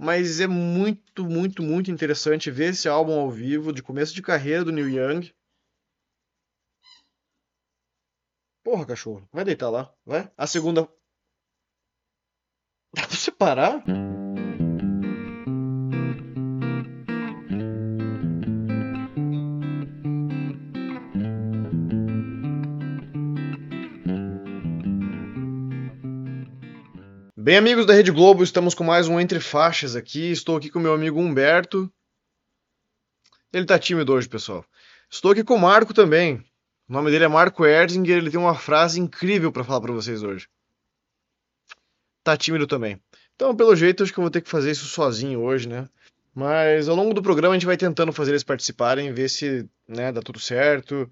mas é muito, muito, muito interessante ver esse álbum ao vivo, de começo de carreira do Neil Young. Porra, cachorro, vai deitar lá, vai. A segunda. Dá pra você parar? Bem, amigos da Rede Globo, estamos com mais um Entre Faixas aqui. Estou aqui com meu amigo Humberto. Ele tá tímido hoje, pessoal. Estou aqui com o Marco também. O nome dele é Marco Erzinger, ele tem uma frase incrível para falar para vocês hoje. Tá tímido também. Então, pelo jeito, acho que eu vou ter que fazer isso sozinho hoje, né? Mas ao longo do programa a gente vai tentando fazer eles participarem, ver se né, dá tudo certo.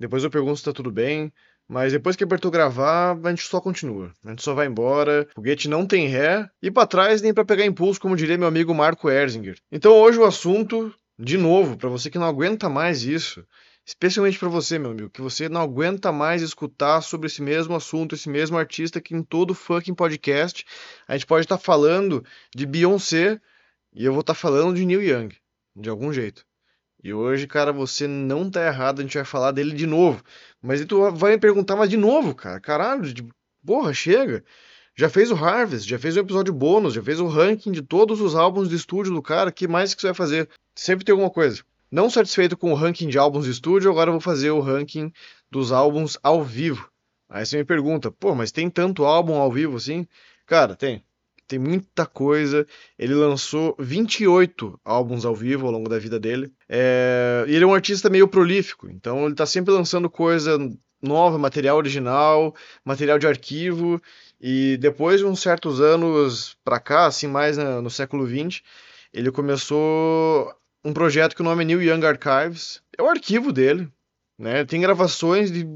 Depois eu pergunto se tá tudo bem. Mas depois que apertou gravar, a gente só continua. A gente só vai embora, o foguete não tem ré, e para trás nem para pegar impulso, como diria meu amigo Marco Erzinger. Então hoje o assunto, de novo, para você que não aguenta mais isso, especialmente para você, meu amigo, que você não aguenta mais escutar sobre esse mesmo assunto, esse mesmo artista que em todo fucking podcast a gente pode estar tá falando de Beyoncé e eu vou estar tá falando de Neil Young, de algum jeito. E hoje, cara, você não tá errado, a gente vai falar dele de novo. Mas tu vai me perguntar, mas de novo, cara, caralho, de... porra, chega. Já fez o Harvest, já fez o episódio bônus, já fez o ranking de todos os álbuns de estúdio do cara, que mais que você vai fazer? Sempre tem alguma coisa. Não satisfeito com o ranking de álbuns de estúdio, agora eu vou fazer o ranking dos álbuns ao vivo. Aí você me pergunta, pô, mas tem tanto álbum ao vivo assim? Cara, tem tem muita coisa. Ele lançou 28 álbuns ao vivo ao longo da vida dele. É... E ele é um artista meio prolífico, então ele está sempre lançando coisa nova, material original, material de arquivo. E depois de uns certos anos para cá, assim, mais no século XX, ele começou um projeto que o nome é New Young Archives. É o arquivo dele, né? Tem gravações de,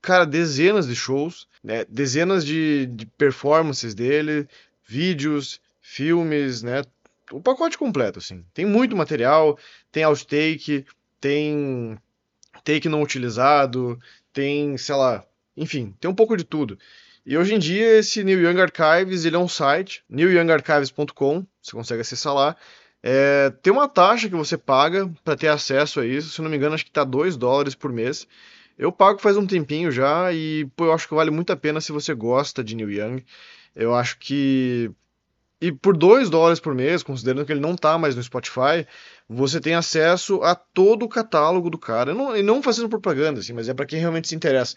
cara, dezenas de shows, né? dezenas de, de performances dele, vídeos, filmes, né? O pacote completo, assim. Tem muito material, tem outtake, tem take não utilizado, tem, sei lá, enfim, tem um pouco de tudo. E hoje em dia esse New Young Archives ele é um site, newyoungarchives.com, você consegue acessar lá. É, tem uma taxa que você paga para ter acesso a isso, se não me engano acho que tá 2 dólares por mês. Eu pago faz um tempinho já e pô, eu acho que vale muito a pena se você gosta de New Young. Eu acho que. E por 2 dólares por mês, considerando que ele não está mais no Spotify, você tem acesso a todo o catálogo do cara. Não, e não fazendo propaganda, assim, mas é para quem realmente se interessa.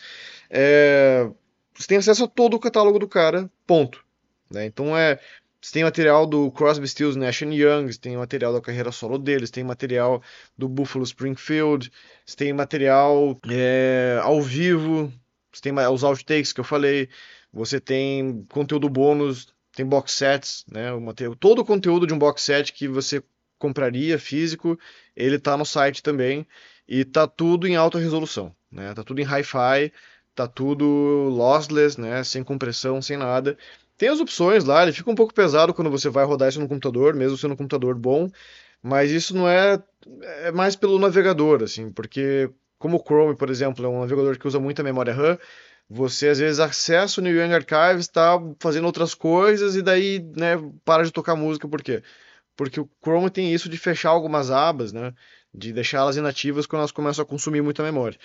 É, você tem acesso a todo o catálogo do cara, ponto. Né? Então é. Você tem material do Crosby, Stills, Nash Young, você tem material da carreira solo deles, tem material do Buffalo Springfield, você tem material é, ao vivo, você tem os outtakes que eu falei, você tem conteúdo bônus, tem box sets, né? Uma, todo o conteúdo de um box set que você compraria físico, ele tá no site também e tá tudo em alta resolução, né? Tá tudo em hi-fi, tá tudo lossless, né? Sem compressão, sem nada. Tem as opções lá, ele fica um pouco pesado quando você vai rodar isso no computador, mesmo sendo um computador bom, mas isso não é é mais pelo navegador, assim, porque como o Chrome, por exemplo, é um navegador que usa muita memória RAM, você às vezes acessa o New Young Archives, está fazendo outras coisas e daí né, para de tocar música, por quê? Porque o Chrome tem isso de fechar algumas abas, né? De deixá-las inativas quando elas começam a consumir muita memória.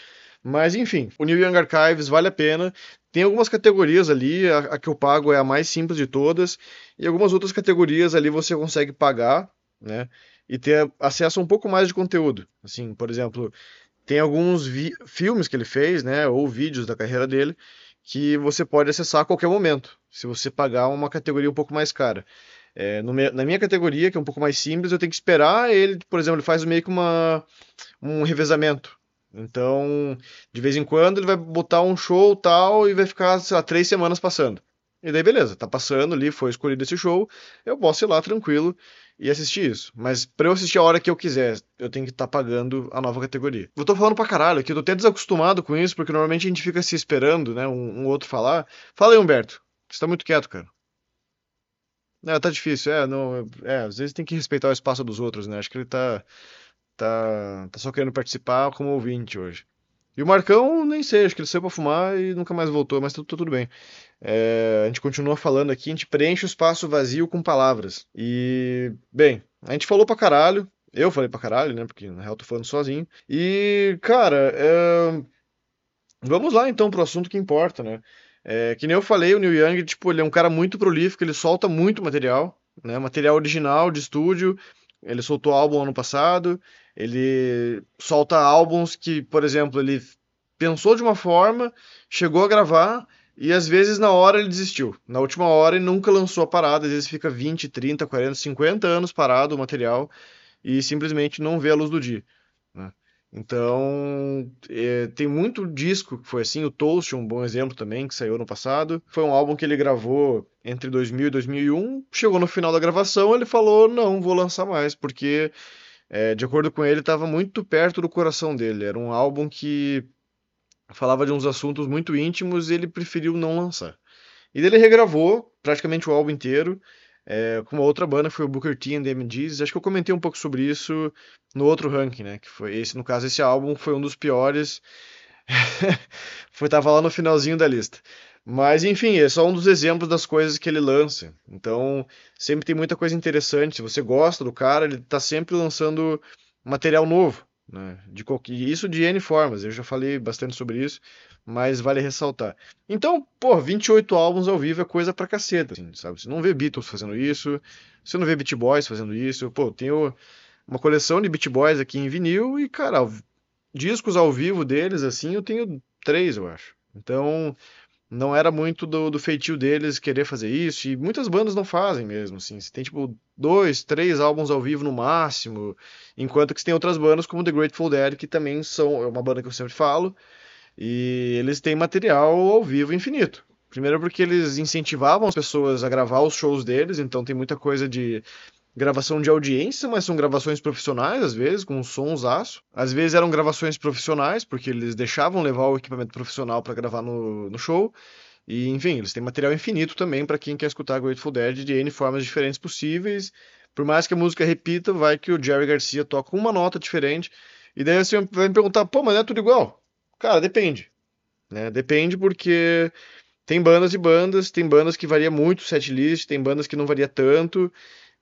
Mas enfim, o New Young Archives vale a pena. Tem algumas categorias ali, a, a, que eu pago é a mais simples de todas, e algumas outras categorias ali você consegue pagar, né? E ter acesso a um pouco mais de conteúdo. Assim, por exemplo, tem alguns filmes que ele fez, né, ou vídeos da carreira dele, que você pode acessar a qualquer momento, se você pagar uma categoria um pouco mais cara. É, no, na minha categoria, que é um pouco mais simples, eu tenho que esperar ele, por exemplo, ele faz meio que uma, um revezamento. Então, de vez em quando, ele vai botar um show tal e vai ficar, sei lá, três semanas passando. E daí, beleza, tá passando ali, foi escolhido esse show, eu posso ir lá tranquilo e assistir isso. Mas para eu assistir a hora que eu quiser, eu tenho que estar tá pagando a nova categoria. Eu tô falando pra caralho aqui, eu tô até desacostumado com isso, porque normalmente a gente fica se esperando, né, um, um outro falar. Fala aí, Humberto. Você tá muito quieto, cara. É, tá difícil, é, não, é, às vezes tem que respeitar o espaço dos outros, né? Acho que ele tá, tá, tá só querendo participar como ouvinte hoje. E o Marcão, nem sei, acho que ele saiu pra fumar e nunca mais voltou, mas tudo, tudo bem. É, a gente continua falando aqui, a gente preenche o espaço vazio com palavras. E, bem, a gente falou pra caralho. Eu falei pra caralho, né? Porque na real tô falando sozinho. E, cara, é... vamos lá então pro assunto que importa, né? É, que nem eu falei, o Neil Young, tipo, ele é um cara muito prolífico, ele solta muito material, né? Material original de estúdio. Ele soltou álbum ano passado. Ele solta álbuns que, por exemplo, ele pensou de uma forma, chegou a gravar e às vezes na hora ele desistiu. Na última hora ele nunca lançou a parada, às vezes fica 20, 30, 40, 50 anos parado o material e simplesmente não vê a luz do dia. Né? Então, é, tem muito disco que foi assim, o Toast, um bom exemplo também, que saiu no passado. Foi um álbum que ele gravou entre 2000 e 2001. Chegou no final da gravação, ele falou: Não, vou lançar mais, porque, é, de acordo com ele, estava muito perto do coração dele. Era um álbum que falava de uns assuntos muito íntimos e ele preferiu não lançar. E ele regravou praticamente o álbum inteiro é, com uma outra banda, que foi o Booker T and the MGs. Acho que eu comentei um pouco sobre isso no outro ranking, né? Que foi esse, no caso, esse álbum foi um dos piores. foi tava lá no finalzinho da lista. Mas enfim, é só um dos exemplos das coisas que ele lança. Então, sempre tem muita coisa interessante. Se você gosta do cara, ele tá sempre lançando material novo. Né? De, isso de N formas, eu já falei bastante sobre isso, mas vale ressaltar. Então, pô, 28 álbuns ao vivo é coisa pra caceta, assim, sabe? Você não vê Beatles fazendo isso, você não vê Beat Boys fazendo isso. Pô, tenho uma coleção de Beat Boys aqui em vinil e, cara, discos ao vivo deles, assim, eu tenho três, eu acho. Então, não era muito do, do, feitio deles querer fazer isso, e muitas bandas não fazem mesmo, assim, você tem tipo dois, três álbuns ao vivo no máximo, enquanto que você tem outras bandas como The Grateful Dead, que também são é uma banda que eu sempre falo, e eles têm material ao vivo infinito. Primeiro porque eles incentivavam as pessoas a gravar os shows deles, então tem muita coisa de gravação de audiência, mas são gravações profissionais, às vezes, com sons aço. Às vezes eram gravações profissionais, porque eles deixavam levar o equipamento profissional para gravar no, no show. E, enfim, eles têm material infinito também para quem quer escutar Grateful Dead de N formas diferentes possíveis. Por mais que a música repita, vai que o Jerry Garcia toca uma nota diferente. E daí você vai me perguntar, pô, mas não é tudo igual? Cara, depende. Né? Depende porque tem bandas e bandas, tem bandas que varia muito o setlist, tem bandas que não varia tanto.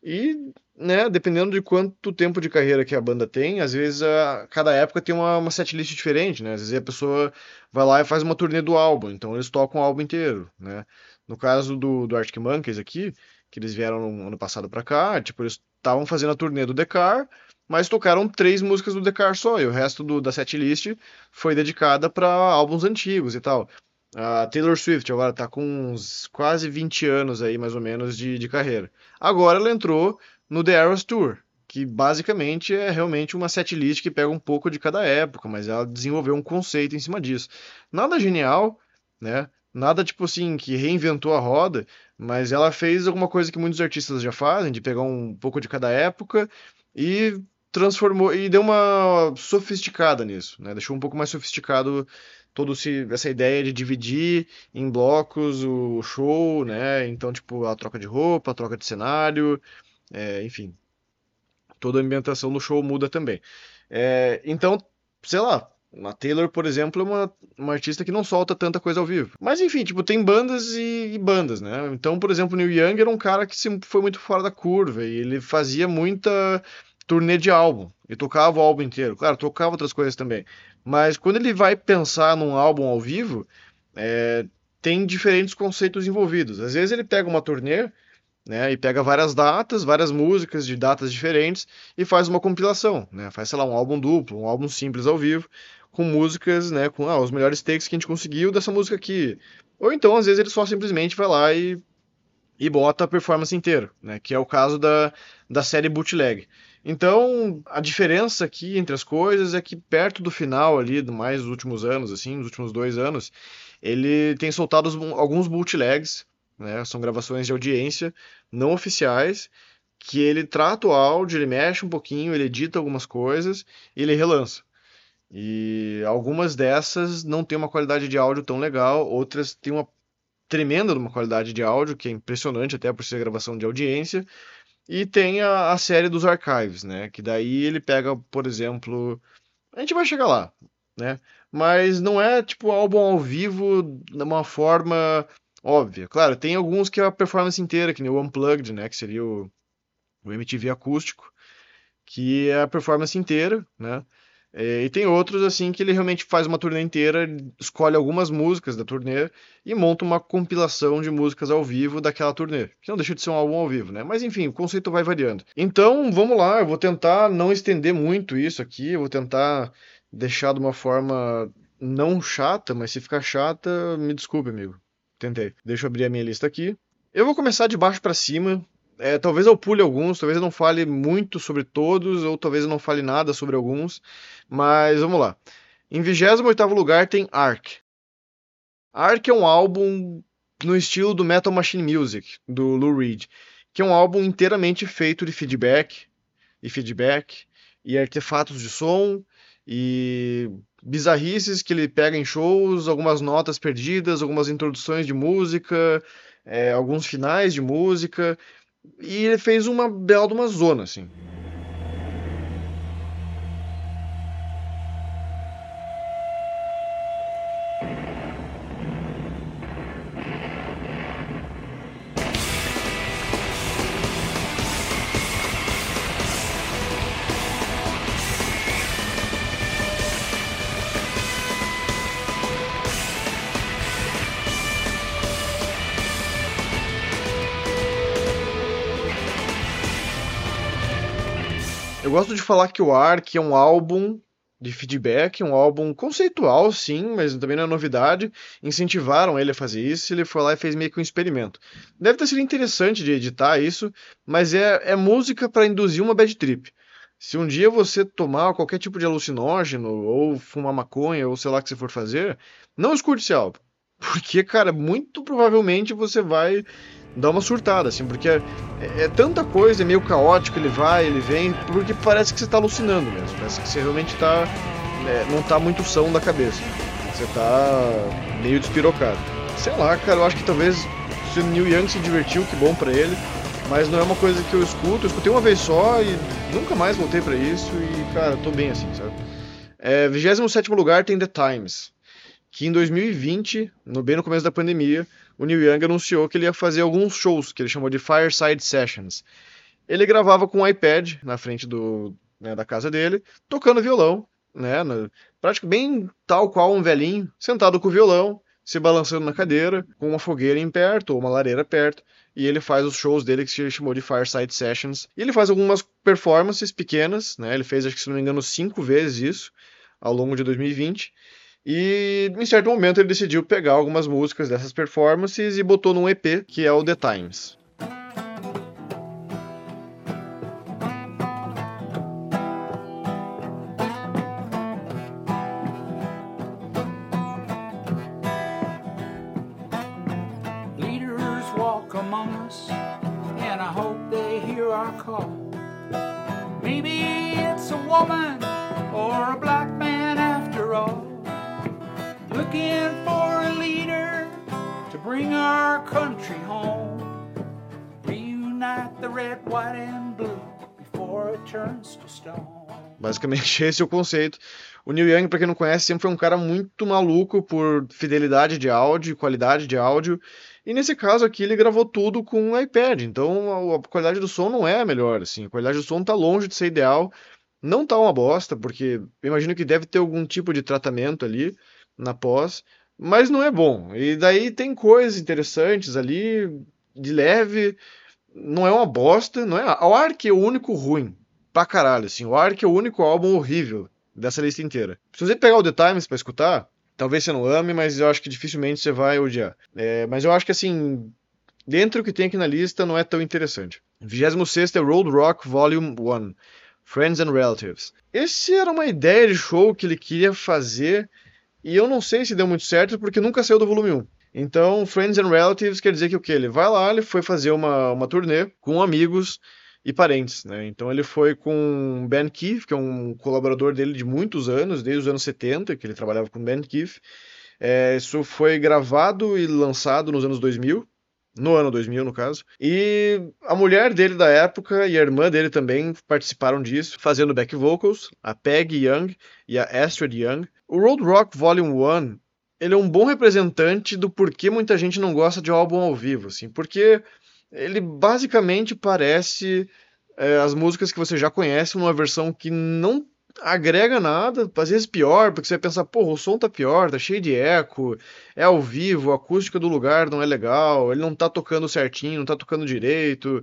E, né, dependendo de quanto tempo de carreira que a banda tem, às vezes a, cada época tem uma, uma setlist diferente, né? Às vezes a pessoa vai lá e faz uma turnê do álbum, então eles tocam o álbum inteiro, né? No caso do, do Arctic Monkeys aqui, que eles vieram no ano passado pra cá, tipo, eles estavam fazendo a turnê do Decar, mas tocaram três músicas do Decar só, e o resto do, da setlist foi dedicada para álbuns antigos e tal. A Taylor Swift agora está com uns quase 20 anos aí, mais ou menos, de, de carreira. Agora ela entrou no The Eras Tour, que basicamente é realmente uma setlist que pega um pouco de cada época, mas ela desenvolveu um conceito em cima disso. Nada genial, né? Nada tipo assim que reinventou a roda, mas ela fez alguma coisa que muitos artistas já fazem, de pegar um pouco de cada época e transformou e deu uma sofisticada nisso, né? Deixou um pouco mais sofisticado todo essa ideia de dividir em blocos o show, né? Então, tipo, a troca de roupa, a troca de cenário, é, enfim, toda a ambientação do show muda também. É, então, sei lá, a Taylor, por exemplo, é uma, uma artista que não solta tanta coisa ao vivo. Mas enfim, tipo, tem bandas e, e, bandas, né? Então, por exemplo, Neil Young era um cara que sempre foi muito fora da curva e ele fazia muita turnê de álbum e tocava o álbum inteiro. Claro, tocava outras coisas também. Mas quando ele vai pensar num álbum ao vivo, é, tem diferentes conceitos envolvidos. Às vezes ele pega uma turnê né, e pega várias datas, várias músicas de datas diferentes e faz uma compilação, né, faz, sei lá, um álbum duplo, um álbum simples ao vivo, com músicas, né, com ah, os melhores takes que a gente conseguiu dessa música aqui. Ou então, às vezes, ele só simplesmente vai lá e, e bota a performance inteira, né, que é o caso da, da série Bootleg. Então, a diferença aqui entre as coisas é que perto do final ali, mais dos últimos anos, assim, nos últimos dois anos, ele tem soltado alguns bootlegs, né? São gravações de audiência não oficiais, que ele trata o áudio, ele mexe um pouquinho, ele edita algumas coisas e ele relança. E algumas dessas não tem uma qualidade de áudio tão legal, outras têm uma tremenda uma qualidade de áudio, que é impressionante até por ser gravação de audiência, e tem a, a série dos archives, né? Que daí ele pega, por exemplo. A gente vai chegar lá. né? Mas não é tipo álbum ao vivo de uma forma óbvia. Claro, tem alguns que é a performance inteira, que nem o Unplugged, né? Que seria o, o MTV acústico, que é a performance inteira, né? É, e tem outros assim que ele realmente faz uma turnê inteira, escolhe algumas músicas da turnê e monta uma compilação de músicas ao vivo daquela turnê, que não deixa de ser um álbum ao vivo, né? Mas enfim, o conceito vai variando. Então, vamos lá, eu vou tentar não estender muito isso aqui, eu vou tentar deixar de uma forma não chata, mas se ficar chata, me desculpe, amigo. Tentei. Deixa eu abrir a minha lista aqui. Eu vou começar de baixo para cima, é, talvez eu pule alguns, talvez eu não fale muito sobre todos, ou talvez eu não fale nada sobre alguns, mas vamos lá. Em 28 lugar tem Ark. Ark é um álbum no estilo do Metal Machine Music, do Lou Reed, que é um álbum inteiramente feito de feedback e feedback e artefatos de som e bizarrices que ele pega em shows, algumas notas perdidas, algumas introduções de música, é, alguns finais de música, e ele fez uma bela de uma zona, assim. Gosto de falar que o Ark é um álbum de feedback, um álbum conceitual, sim, mas também não é novidade. Incentivaram ele a fazer isso ele foi lá e fez meio que um experimento. Deve ter sido interessante de editar isso, mas é, é música para induzir uma bad trip. Se um dia você tomar qualquer tipo de alucinógeno, ou fumar maconha, ou sei lá o que você for fazer, não escute esse álbum. Porque, cara, muito provavelmente você vai dá uma surtada, assim, porque é, é, é, tanta coisa, é meio caótico, ele vai, ele vem, porque parece que você está alucinando mesmo, parece que você realmente tá, é, não está muito são da cabeça, você está meio despirocado. Sei lá, cara, eu acho que talvez se o Neil Young se divertiu, que bom para ele, mas não é uma coisa que eu escuto, eu escutei uma vez só e nunca mais voltei para isso e, cara, tô bem assim, sabe? É, 27 lugar tem The Times, que em 2020, no, bem no começo da pandemia, o Neil Young anunciou que ele ia fazer alguns shows, que ele chamou de Fireside Sessions. Ele gravava com um iPad na frente do, né, da casa dele, tocando violão, né, no, bem tal qual um velhinho, sentado com o violão, se balançando na cadeira, com uma fogueira em perto, ou uma lareira perto, e ele faz os shows dele que se chamou de Fireside Sessions. E ele faz algumas performances pequenas, né, ele fez, acho que se não me engano, cinco vezes isso, ao longo de 2020, e em certo momento ele decidiu pegar algumas músicas dessas performances e botou num EP que é o The Times. Basicamente esse é o conceito. O Neil Young, para quem não conhece, sempre foi um cara muito maluco por fidelidade de áudio, qualidade de áudio. E nesse caso aqui ele gravou tudo com um iPad, então a qualidade do som não é a melhor, assim. A qualidade do som tá longe de ser ideal. Não tá uma bosta, porque imagino que deve ter algum tipo de tratamento ali na pós, mas não é bom. E daí tem coisas interessantes ali, de leve, não é uma bosta, não é? O Ark é o único ruim, pra caralho, assim. O Ark é o único álbum horrível dessa lista inteira. Se você pegar o The Times pra escutar, talvez você não ame, mas eu acho que dificilmente você vai odiar. É, mas eu acho que, assim, dentro do que tem aqui na lista, não é tão interessante. 26 é Road Rock Volume 1. Friends and Relatives. Esse era uma ideia de show que ele queria fazer e eu não sei se deu muito certo porque nunca saiu do volume 1. Então, Friends and Relatives quer dizer que o que? Ele vai lá, ele foi fazer uma, uma turnê com amigos e parentes, né? Então ele foi com Ben Keith, que é um colaborador dele de muitos anos, desde os anos 70, que ele trabalhava com Ben Keith. É, isso foi gravado e lançado nos anos 2000, no ano 2000, no caso. E a mulher dele da época e a irmã dele também participaram disso, fazendo back vocals, a Peggy Young e a Astrid Young. O Road Rock Volume 1, ele é um bom representante do porquê muita gente não gosta de álbum ao vivo, assim, porque ele basicamente parece é, as músicas que você já conhece numa versão que não agrega nada, às vezes pior, porque você vai pensar, pô, o som tá pior, tá cheio de eco, é ao vivo, a acústica do lugar não é legal, ele não tá tocando certinho, não tá tocando direito,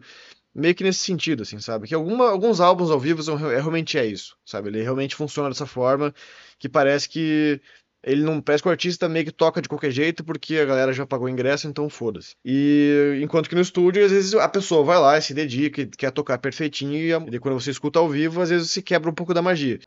meio que nesse sentido, assim, sabe? Que alguma, alguns álbuns ao vivo são, é, realmente é isso, sabe? Ele realmente funciona dessa forma, que parece que ele não parece que o artista meio que toca de qualquer jeito porque a galera já pagou o ingresso, então foda-se. E enquanto que no estúdio, às vezes a pessoa vai lá e se dedica, quer tocar perfeitinho e quando você escuta ao vivo, às vezes se quebra um pouco da magia.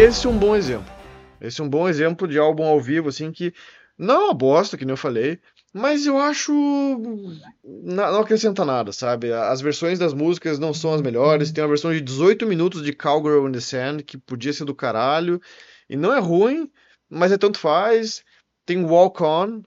Esse é um bom exemplo. Esse é um bom exemplo de álbum ao vivo, assim, que não é uma bosta, que nem eu falei, mas eu acho. Não acrescenta nada, sabe? As versões das músicas não são as melhores. Tem uma versão de 18 minutos de Cowgirl in the Sand, que podia ser do caralho, e não é ruim, mas é tanto faz. Tem Walk On,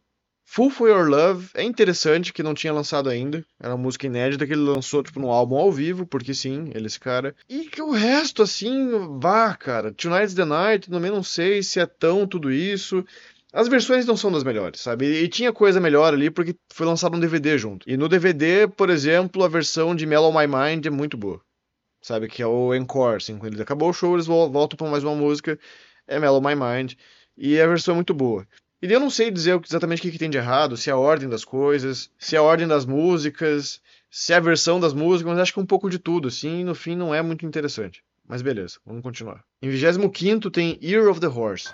Full for Your Love é interessante, que não tinha lançado ainda. Era uma música inédita que ele lançou, tipo, num álbum ao vivo, porque sim, ele esse cara. E que o resto, assim, vá, cara. Tonight's the Night, também não sei se é tão tudo isso. As versões não são das melhores, sabe? E tinha coisa melhor ali porque foi lançado um DVD junto. E no DVD, por exemplo, a versão de Mellow My Mind é muito boa. Sabe? Que é o encore, assim. Quando ele acabou o show, eles voltam pra mais uma música. É Mellow My Mind. E a versão é muito boa. E eu não sei dizer exatamente o que, que tem de errado, se é a ordem das coisas, se é a ordem das músicas, se é a versão das músicas, mas acho que um pouco de tudo, assim, no fim não é muito interessante. Mas beleza, vamos continuar. Em 25 tem Year of the Horse.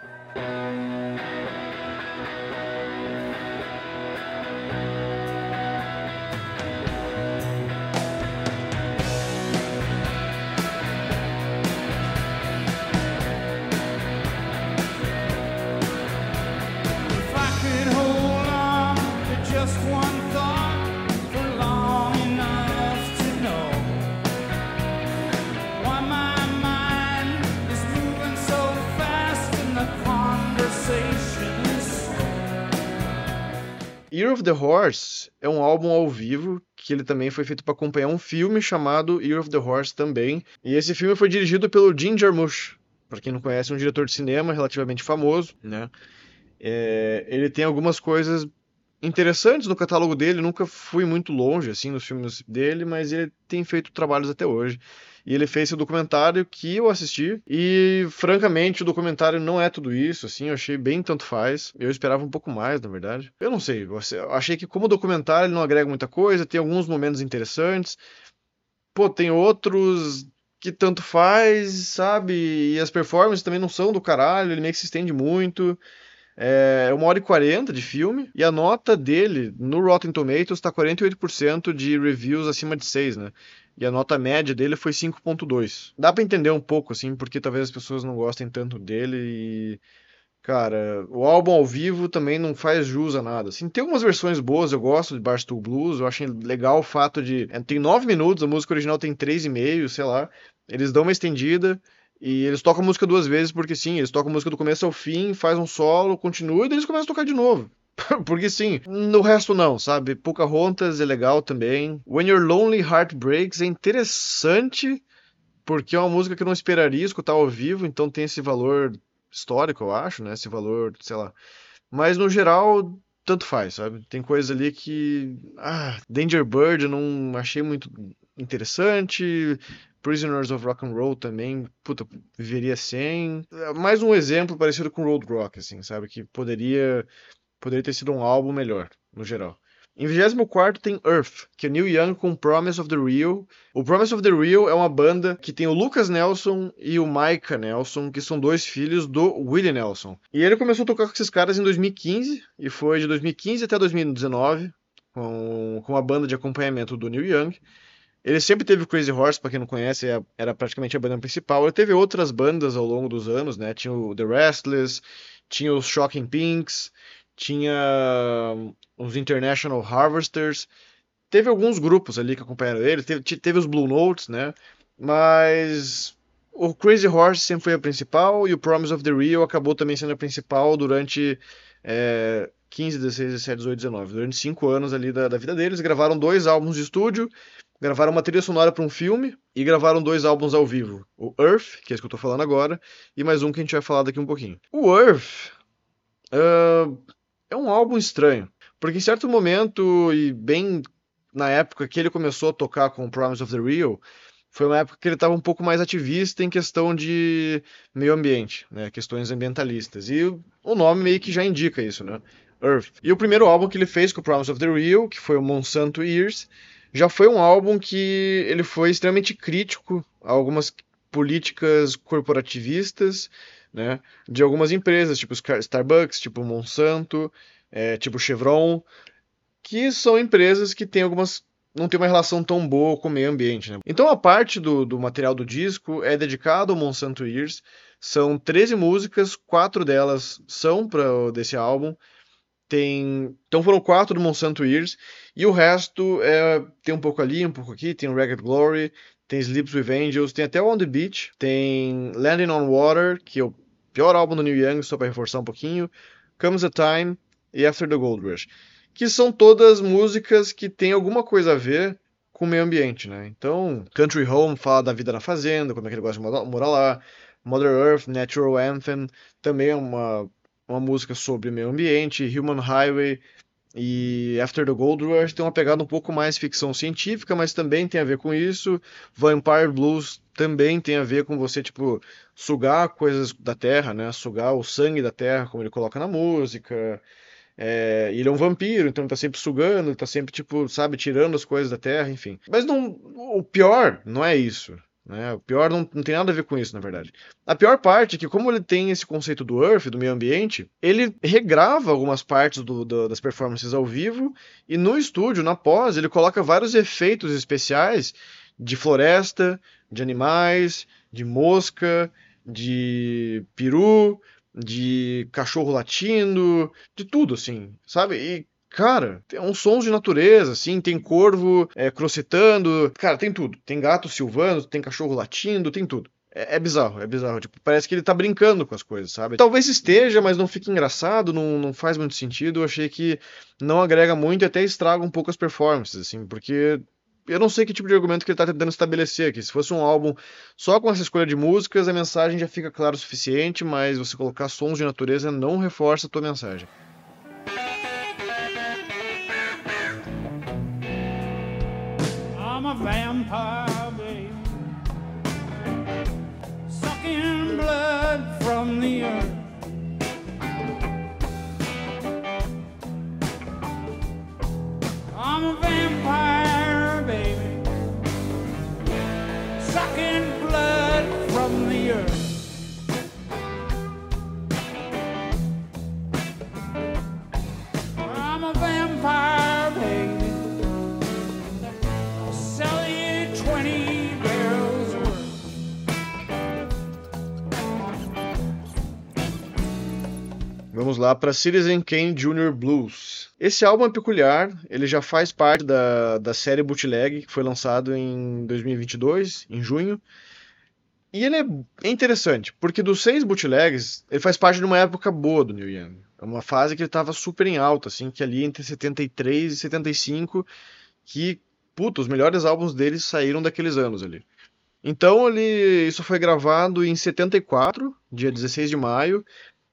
Year of the Horse é um álbum ao vivo que ele também foi feito para acompanhar um filme chamado Year of the Horse também. E esse filme foi dirigido pelo Jim Jarmusch. Para quem não conhece, é um diretor de cinema relativamente famoso, né? É, ele tem algumas coisas interessantes no catálogo dele. Nunca fui muito longe assim nos filmes dele, mas ele tem feito trabalhos até hoje. E ele fez esse documentário que eu assisti. E, francamente, o documentário não é tudo isso, assim. Eu achei bem tanto faz. Eu esperava um pouco mais, na verdade. Eu não sei. Eu achei que, como documentário, ele não agrega muita coisa. Tem alguns momentos interessantes. Pô, tem outros que tanto faz, sabe? E as performances também não são do caralho. Ele meio que se estende muito. É uma hora e quarenta de filme. E a nota dele no Rotten Tomatoes está 48% de reviews acima de 6, né? E a nota média dele foi 5.2. Dá para entender um pouco, assim, porque talvez as pessoas não gostem tanto dele e... Cara, o álbum ao vivo também não faz jus a nada. Assim, tem algumas versões boas, eu gosto de Barstool Blues, eu achei legal o fato de... É, tem 9 minutos, a música original tem 3,5, sei lá. Eles dão uma estendida e eles tocam a música duas vezes, porque sim, eles tocam a música do começo ao fim, faz um solo, continua e daí eles começam a tocar de novo. Porque sim, no resto não, sabe? Pocahontas é legal também. When Your Lonely Heart Breaks é interessante, porque é uma música que eu não esperaria escutar ao vivo, então tem esse valor histórico, eu acho, né? Esse valor, sei lá. Mas no geral, tanto faz, sabe? Tem coisa ali que. Ah, Danger Bird eu não achei muito interessante. Prisoners of Rock and Roll também, puta, viveria sem. Mais um exemplo parecido com Road Rock, assim, sabe? Que poderia poderia ter sido um álbum melhor, no geral. Em 24 tem Earth, que é Neil Young com Promise of the Real. O Promise of the Real é uma banda que tem o Lucas Nelson e o Micah Nelson, que são dois filhos do Willie Nelson. E ele começou a tocar com esses caras em 2015, e foi de 2015 até 2019, com, com a banda de acompanhamento do Neil Young. Ele sempre teve o Crazy Horse, para quem não conhece, é, era praticamente a banda principal. Ele teve outras bandas ao longo dos anos, né? Tinha o The Restless, tinha os Shocking Pinks, tinha os International Harvesters. Teve alguns grupos ali que acompanharam ele, teve, teve os Blue Notes, né? Mas o Crazy Horse sempre foi a principal e o Promise of the Real acabou também sendo a principal durante é, 15, 16, 17, 18, 19. Durante 5 anos ali da, da vida deles. Gravaram dois álbuns de estúdio, gravaram uma trilha sonora para um filme e gravaram dois álbuns ao vivo. O Earth, que é esse que eu tô falando agora, e mais um que a gente vai falar daqui um pouquinho. O Earth uh, é um álbum estranho, porque em certo momento, e bem na época que ele começou a tocar com Promise of the Real, foi uma época que ele estava um pouco mais ativista em questão de meio ambiente, né, questões ambientalistas. E o nome meio que já indica isso, né? Earth. E o primeiro álbum que ele fez com Promise of the Real, que foi o Monsanto Years, já foi um álbum que ele foi extremamente crítico a algumas políticas corporativistas, né, de algumas empresas, tipo Starbucks, tipo Monsanto, é, tipo Chevron, que são empresas que têm algumas não tem uma relação tão boa com o meio ambiente. Né? Então a parte do, do material do disco é dedicado ao Monsanto Years. São 13 músicas, quatro delas são para desse álbum. Tem, então foram quatro do Monsanto Years e o resto é, tem um pouco ali, um pouco aqui. Tem Ragged Glory, tem Sleeps with Angels, tem até On the Beach, tem Landing on Water, que é o pior álbum do Neil Young, só para reforçar um pouquinho. Comes a Time e After the Gold Rush que são todas músicas que têm alguma coisa a ver com o meio ambiente, né? Então, Country Home fala da vida na fazenda, como é que ele gosta de morar lá. Mother Earth, Natural Anthem, também é uma, uma música sobre meio ambiente. Human Highway e After the Gold Rush tem uma pegada um pouco mais ficção científica, mas também tem a ver com isso. Vampire Blues também tem a ver com você, tipo, sugar coisas da terra, né? Sugar o sangue da terra, como ele coloca na música. É, ele é um vampiro, então ele tá sempre sugando, ele tá sempre, tipo, sabe, tirando as coisas da terra, enfim. Mas não, o pior não é isso. Né? O pior não, não tem nada a ver com isso, na verdade. A pior parte é que, como ele tem esse conceito do Earth, do meio ambiente, ele regrava algumas partes do, do, das performances ao vivo e no estúdio, na pós, ele coloca vários efeitos especiais de floresta, de animais, de mosca, de peru, de cachorro latindo, de tudo, assim, sabe? E, cara, tem uns sons de natureza, assim, tem corvo é, crocetando, cara, tem tudo. Tem gato silvando, tem cachorro latindo, tem tudo. É, é, bizarro, é bizarro. Tipo, parece que ele tá brincando com as coisas, sabe? Talvez esteja, mas não fica engraçado, não, não faz muito sentido. Eu achei que não agrega muito e até estraga um pouco as performances, assim, porque eu não sei que tipo de argumento que ele está tentando estabelecer aqui. Se fosse um álbum só com essa escolha de músicas, a mensagem já fica clara o suficiente, mas você colocar sons de natureza não reforça a tua mensagem. Vampire, baby, sucking blood from the earth. Vamos lá para Citizen Kane Jr. Blues. Esse álbum é peculiar, ele já faz parte da, da série Bootleg, que foi lançado em 2022, em junho. E ele é interessante, porque dos seis bootlegs, ele faz parte de uma época boa do Neil Young. É uma fase que ele estava super em alta, assim, que ali entre 73 e 75, que, puta, os melhores álbuns dele saíram daqueles anos ali. Então ele, isso foi gravado em 74, dia 16 de maio,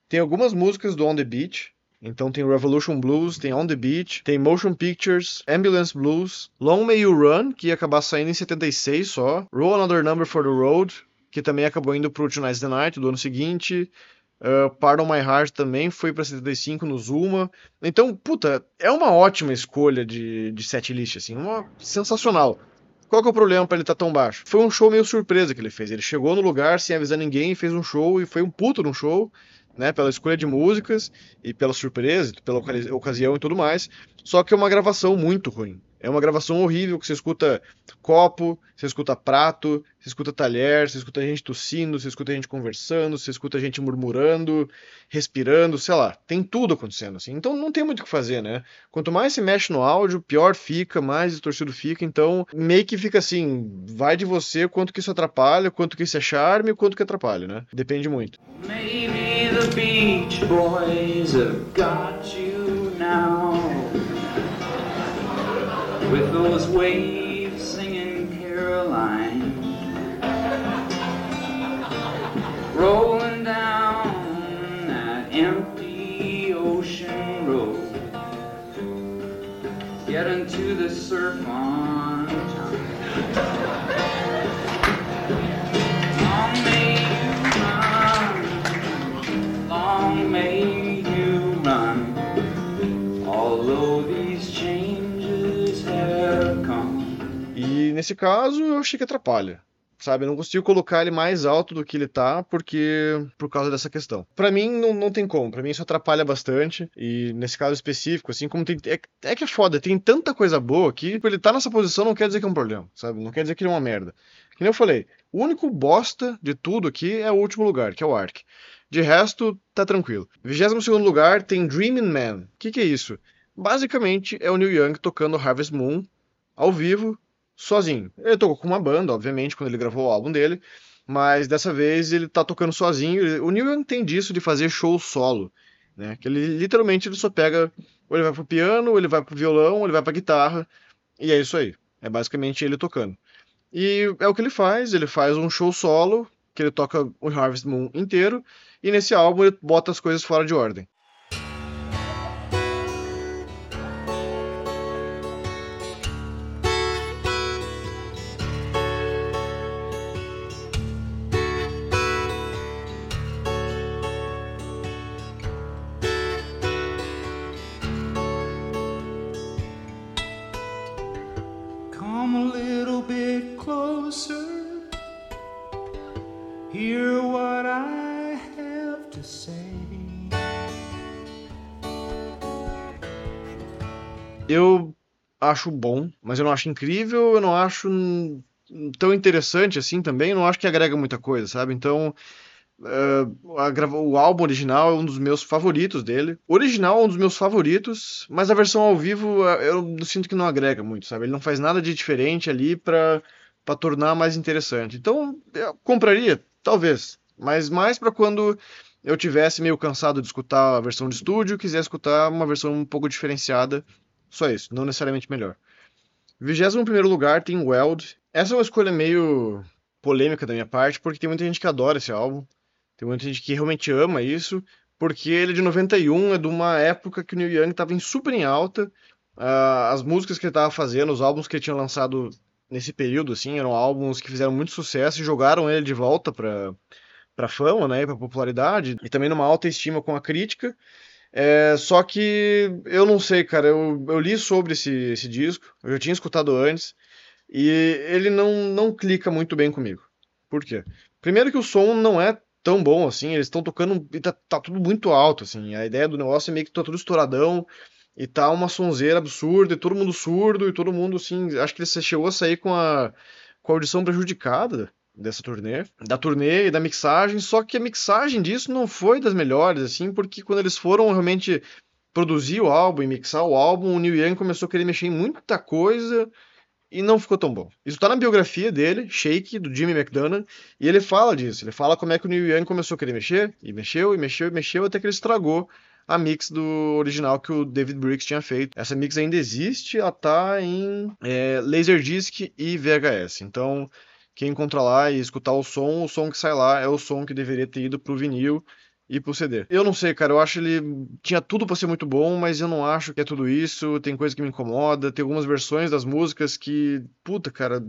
tem algumas músicas do On the Beach. Então tem Revolution Blues, tem On the Beach, tem Motion Pictures, Ambulance Blues, Long May You Run, que ia acabar saindo em 76 só, Roll Another Number for the Road, que também acabou indo pro Tonight's the Night do ano seguinte, uh, Pardon My Heart também foi para 75 no Zuma. Então, puta, é uma ótima escolha de, de setlist, assim, uma sensacional. Qual que é o problema para ele estar tá tão baixo? Foi um show meio surpresa que ele fez. Ele chegou no lugar sem avisar ninguém, fez um show e foi um puto num show né, pela escolha de músicas e pela surpresa, pela ocasião e tudo mais. Só que é uma gravação muito ruim. É uma gravação horrível que você escuta copo, você escuta prato, você escuta talher, você escuta gente tossindo, você escuta gente conversando, você escuta gente murmurando, respirando, sei lá, tem tudo acontecendo assim. Então não tem muito o que fazer, né? Quanto mais se mexe no áudio, pior fica, mais distorcido fica. Então meio que fica assim, vai de você quanto que isso atrapalha, quanto que isso é charme, quanto que atrapalha, né? Depende muito. Maybe the Beach Boys have got you now with those waves singing Caroline. Rolling down that empty ocean road getting to the surf on nesse caso eu achei que atrapalha sabe? Não consigo colocar ele mais alto do que ele tá, porque por causa dessa questão. Para mim não, não tem como, para mim isso atrapalha bastante e nesse caso específico, assim, como tem é, é, que é foda, tem tanta coisa boa que ele tá nessa posição não quer dizer que é um problema, sabe? Não quer dizer que ele é uma merda. Que nem eu falei, o único bosta de tudo aqui é o último lugar, que é o Ark. De resto, tá tranquilo. 22 segundo lugar tem Dreaming Man. O que, que é isso? Basicamente é o Neil Young tocando Harvest Moon ao vivo sozinho. Ele tocou com uma banda, obviamente, quando ele gravou o álbum dele, mas dessa vez ele tá tocando sozinho. O Neil Young tem disso de fazer show solo, né? Que ele literalmente ele só pega, ou ele vai pro piano, ou ele vai pro violão, ou ele vai pra guitarra, e é isso aí. É basicamente ele tocando. E é o que ele faz, ele faz um show solo, que ele toca o Harvest Moon inteiro, e nesse álbum ele bota as coisas fora de ordem. Acho bom, mas eu não acho incrível, eu não acho tão interessante assim também, não acho que agrega muita coisa, sabe? Então, uh, a, o álbum original é um dos meus favoritos dele. O original é um dos meus favoritos, mas a versão ao vivo eu sinto que não agrega muito, sabe? Ele não faz nada de diferente ali pra tornar mais interessante. Então, eu compraria, talvez, mas mais para quando eu tivesse meio cansado de escutar a versão de estúdio, quiser escutar uma versão um pouco diferenciada só isso, não necessariamente melhor. 21 lugar tem Weld. Essa é uma escolha meio polêmica da minha parte, porque tem muita gente que adora esse álbum. Tem muita gente que realmente ama isso, porque ele é de 91, é de uma época que o Neil Young estava em super em alta. Uh, as músicas que ele estava fazendo, os álbuns que ele tinha lançado nesse período, assim, eram álbuns que fizeram muito sucesso e jogaram ele de volta para para fama, né, para popularidade e também numa alta estima com a crítica. É, só que eu não sei, cara. Eu, eu li sobre esse, esse disco, eu já tinha escutado antes, e ele não, não clica muito bem comigo. Por quê? Primeiro que o som não é tão bom assim, eles estão tocando e tá, tá, tudo muito alto, assim. A ideia do negócio é meio que tá tudo estouradão e tá uma sonzeira absurda, e todo mundo surdo, e todo mundo assim. Acho que ele chegou a sair com a, com a audição prejudicada dessa turnê, da turnê e da mixagem, só que a mixagem disso não foi das melhores, assim, porque quando eles foram realmente produzir o álbum e mixar o álbum, o Neil Young começou a querer mexer em muita coisa e não ficou tão bom. Isso tá na biografia dele, Shake, do Jimmy McDonough, e ele fala disso, ele fala como é que o Neil Young começou a querer mexer, e mexeu, e mexeu, e mexeu, até que ele estragou a mix do original que o David Briggs tinha feito. Essa mix ainda existe, ela tá em é, Laserdisc e VHS, então quem encontra lá e escutar o som, o som que sai lá é o som que deveria ter ido pro vinil e pro CD. Eu não sei, cara, eu acho ele tinha tudo para ser muito bom, mas eu não acho que é tudo isso. Tem coisa que me incomoda, tem algumas versões das músicas que, puta, cara,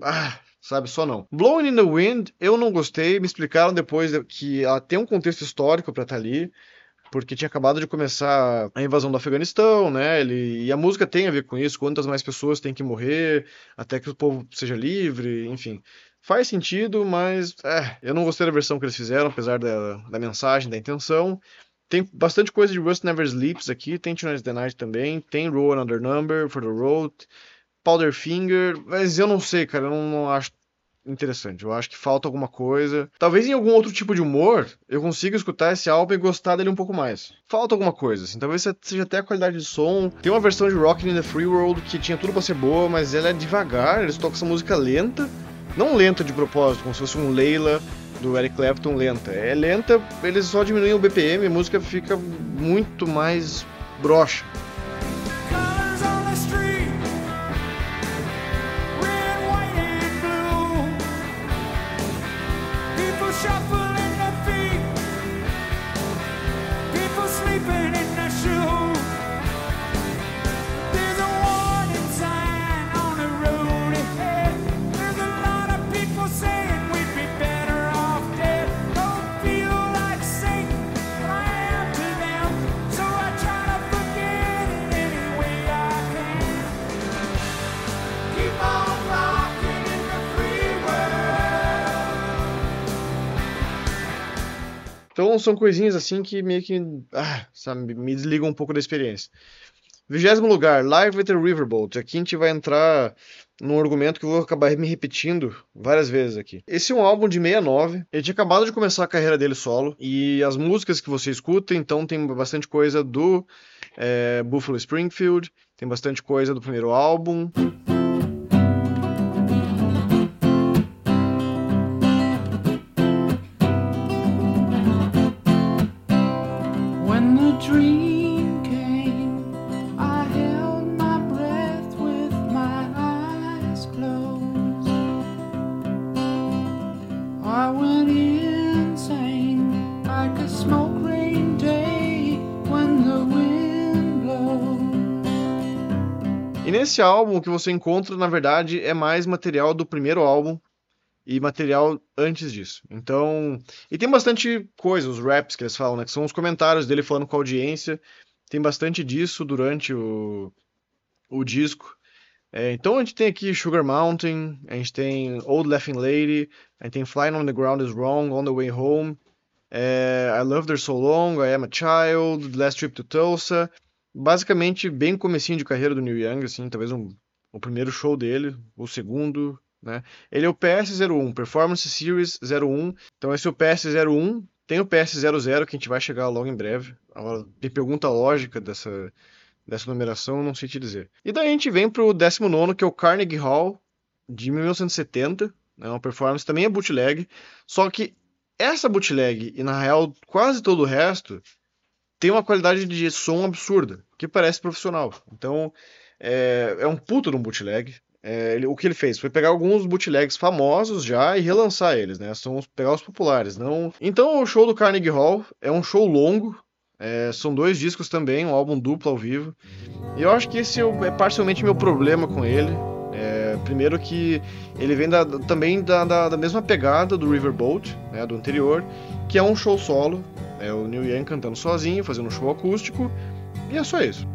ah, sabe, só não. Blowing in the Wind, eu não gostei, me explicaram depois que ela tem um contexto histórico para estar tá ali porque tinha acabado de começar a invasão do Afeganistão, né? Ele, e a música tem a ver com isso, quantas mais pessoas têm que morrer até que o povo seja livre, enfim. Faz sentido, mas é, eu não gostei da versão que eles fizeram, apesar da, da mensagem, da intenção. Tem bastante coisa de Rust Never Sleeps aqui, tem Tonight's the Night também, tem Roll Another Number, For the Road, Powderfinger, mas eu não sei, cara, eu não, não acho interessante. Eu acho que falta alguma coisa. Talvez em algum outro tipo de humor eu consiga escutar esse álbum e gostar dele um pouco mais. Falta alguma coisa, assim. Talvez seja até a qualidade de som. Tem uma versão de Rockin' in the Free World que tinha tudo para ser boa, mas ela é devagar. Eles tocam essa música lenta. Não lenta de propósito, como se fosse um Leila do Eric Clapton lenta. É lenta, eles só diminuem o BPM e a música fica muito mais broxa. Então são coisinhas assim que meio que ah, sabe, me desligam um pouco da experiência. Vigésimo lugar, Live with the Riverboat. Aqui a gente vai entrar num argumento que eu vou acabar me repetindo várias vezes aqui. Esse é um álbum de 69. Ele tinha acabado de começar a carreira dele solo. E as músicas que você escuta, então, tem bastante coisa do é, Buffalo Springfield, tem bastante coisa do primeiro álbum. Nesse álbum, o que você encontra, na verdade, é mais material do primeiro álbum e material antes disso. Então, e tem bastante coisa, os raps que eles falam, né, que são os comentários dele falando com a audiência. Tem bastante disso durante o, o disco. É, então a gente tem aqui Sugar Mountain, a gente tem Old Laughing Lady, a gente tem Flying on the Ground is Wrong, On the Way Home, é, I Loved Her So Long, I Am a Child, Last Trip to Tulsa basicamente bem comecinho de carreira do Neil Young, assim, talvez um, o primeiro show dele, o segundo, né? Ele é o PS01, Performance Series 01. Então esse é o PS01, tem o PS00 que a gente vai chegar logo em breve. Agora, me pergunta a lógica dessa dessa numeração, não sei te dizer. E daí a gente vem pro 19 que é o Carnegie Hall de 1970, né? Uma performance também é bootleg, só que essa bootleg e na real quase todo o resto tem uma qualidade de som absurda, que parece profissional. Então, é, é um puto de um bootleg. É, ele, o que ele fez foi pegar alguns bootlegs famosos já e relançar eles, né? São pegar os populares, não. Então, o show do Carnegie Hall é um show longo. É, são dois discos também, um álbum duplo ao vivo. E eu acho que esse é, é parcialmente meu problema com ele. Primeiro que ele vem da, também da, da, da, mesma pegada do Riverboat, né, do anterior, que é um show solo. É o Neil Young cantando sozinho, fazendo um show acústico, e é só isso.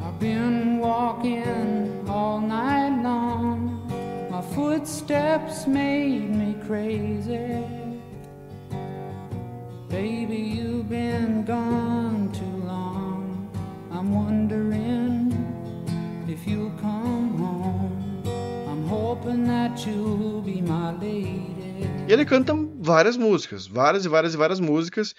I've been walking all night long. My footsteps made me crazy. Baby, you've been gone too long. I'm wondering if you'll come E ele canta várias músicas, várias e várias e várias músicas.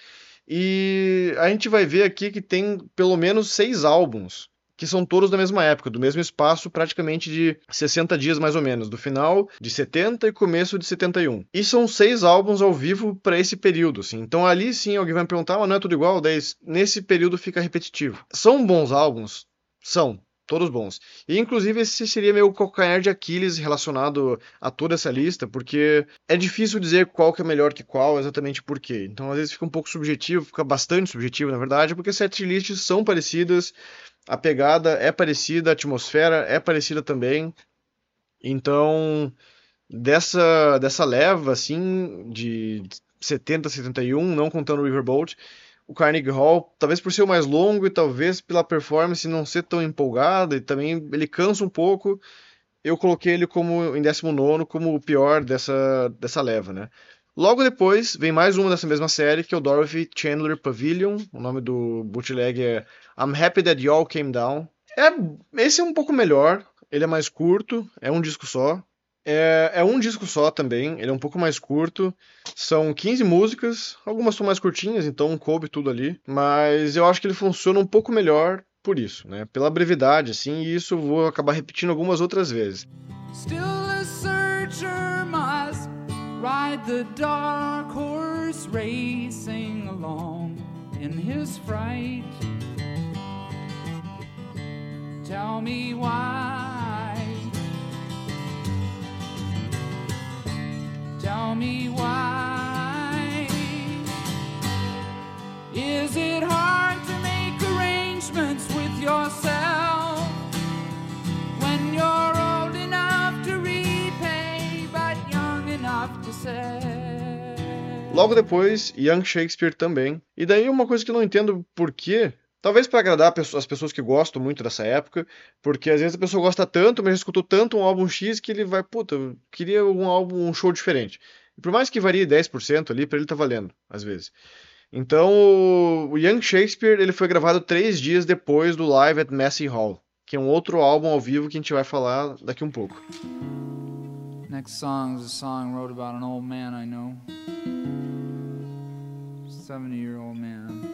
E a gente vai ver aqui que tem pelo menos seis álbuns, que são todos da mesma época, do mesmo espaço, praticamente de 60 dias mais ou menos, do final de 70 e começo de 71. E são seis álbuns ao vivo para esse período, assim. Então ali sim alguém vai me perguntar, mas não é tudo igual? Daí nesse período fica repetitivo. São bons álbuns? São. Todos bons. E inclusive esse seria meu calcanhar de Aquiles relacionado a toda essa lista, porque é difícil dizer qual que é melhor que qual, exatamente por quê. Então às vezes fica um pouco subjetivo, fica bastante subjetivo na verdade, porque setlists são parecidas, a pegada é parecida, a atmosfera é parecida também. Então, dessa dessa leva assim de 70, 71, não contando o Riverboat, o Carnegie Hall, talvez por ser o mais longo e talvez pela performance não ser tão empolgada e também ele cansa um pouco, eu coloquei ele como em 19 como o pior dessa, dessa leva, né? Logo depois vem mais uma dessa mesma série, que é o Dorothy Chandler Pavilion. O nome do bootleg é I'm Happy That Y'all Came Down. É, esse é um pouco melhor, ele é mais curto, é um disco só. É, é, um disco só também, ele é um pouco mais curto. São 15 músicas, algumas são mais curtinhas, então coube tudo ali. Mas eu acho que ele funciona um pouco melhor por isso, né? Pela brevidade, assim, e isso eu vou acabar repetindo algumas outras vezes. Still a searcher Tell me why. Is it hard to make arrangements with yourself when you're old enough to repay, but young enough to say? Logo depois, Young Shakespeare também. E daí uma coisa que eu não entendo por quê Talvez para agradar as pessoas que gostam muito dessa época, porque às vezes a pessoa gosta tanto, mas escutou tanto um álbum X que ele vai, puta, queria um álbum, um show diferente. E por mais que varie 10% ali, para ele tá valendo, às vezes. Então, o Young Shakespeare ele foi gravado três dias depois do Live at Massey Hall, que é um outro álbum ao vivo que a gente vai falar daqui um pouco. Next song is a song wrote about an old man I know. 70 year old man.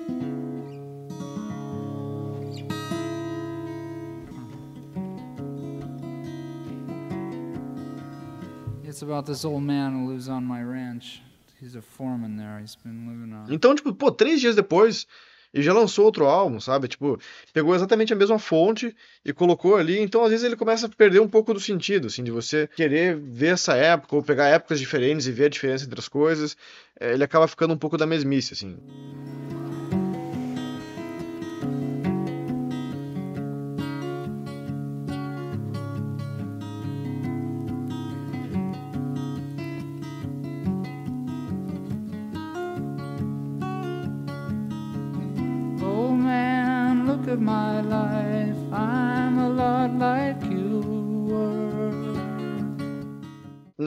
Então, tipo, pô, três dias depois e já lançou outro álbum, sabe? Tipo, pegou exatamente a mesma fonte e colocou ali. Então, às vezes, ele começa a perder um pouco do sentido, assim, de você querer ver essa época ou pegar épocas diferentes e ver a diferença entre as coisas. É, ele acaba ficando um pouco da mesmice, assim.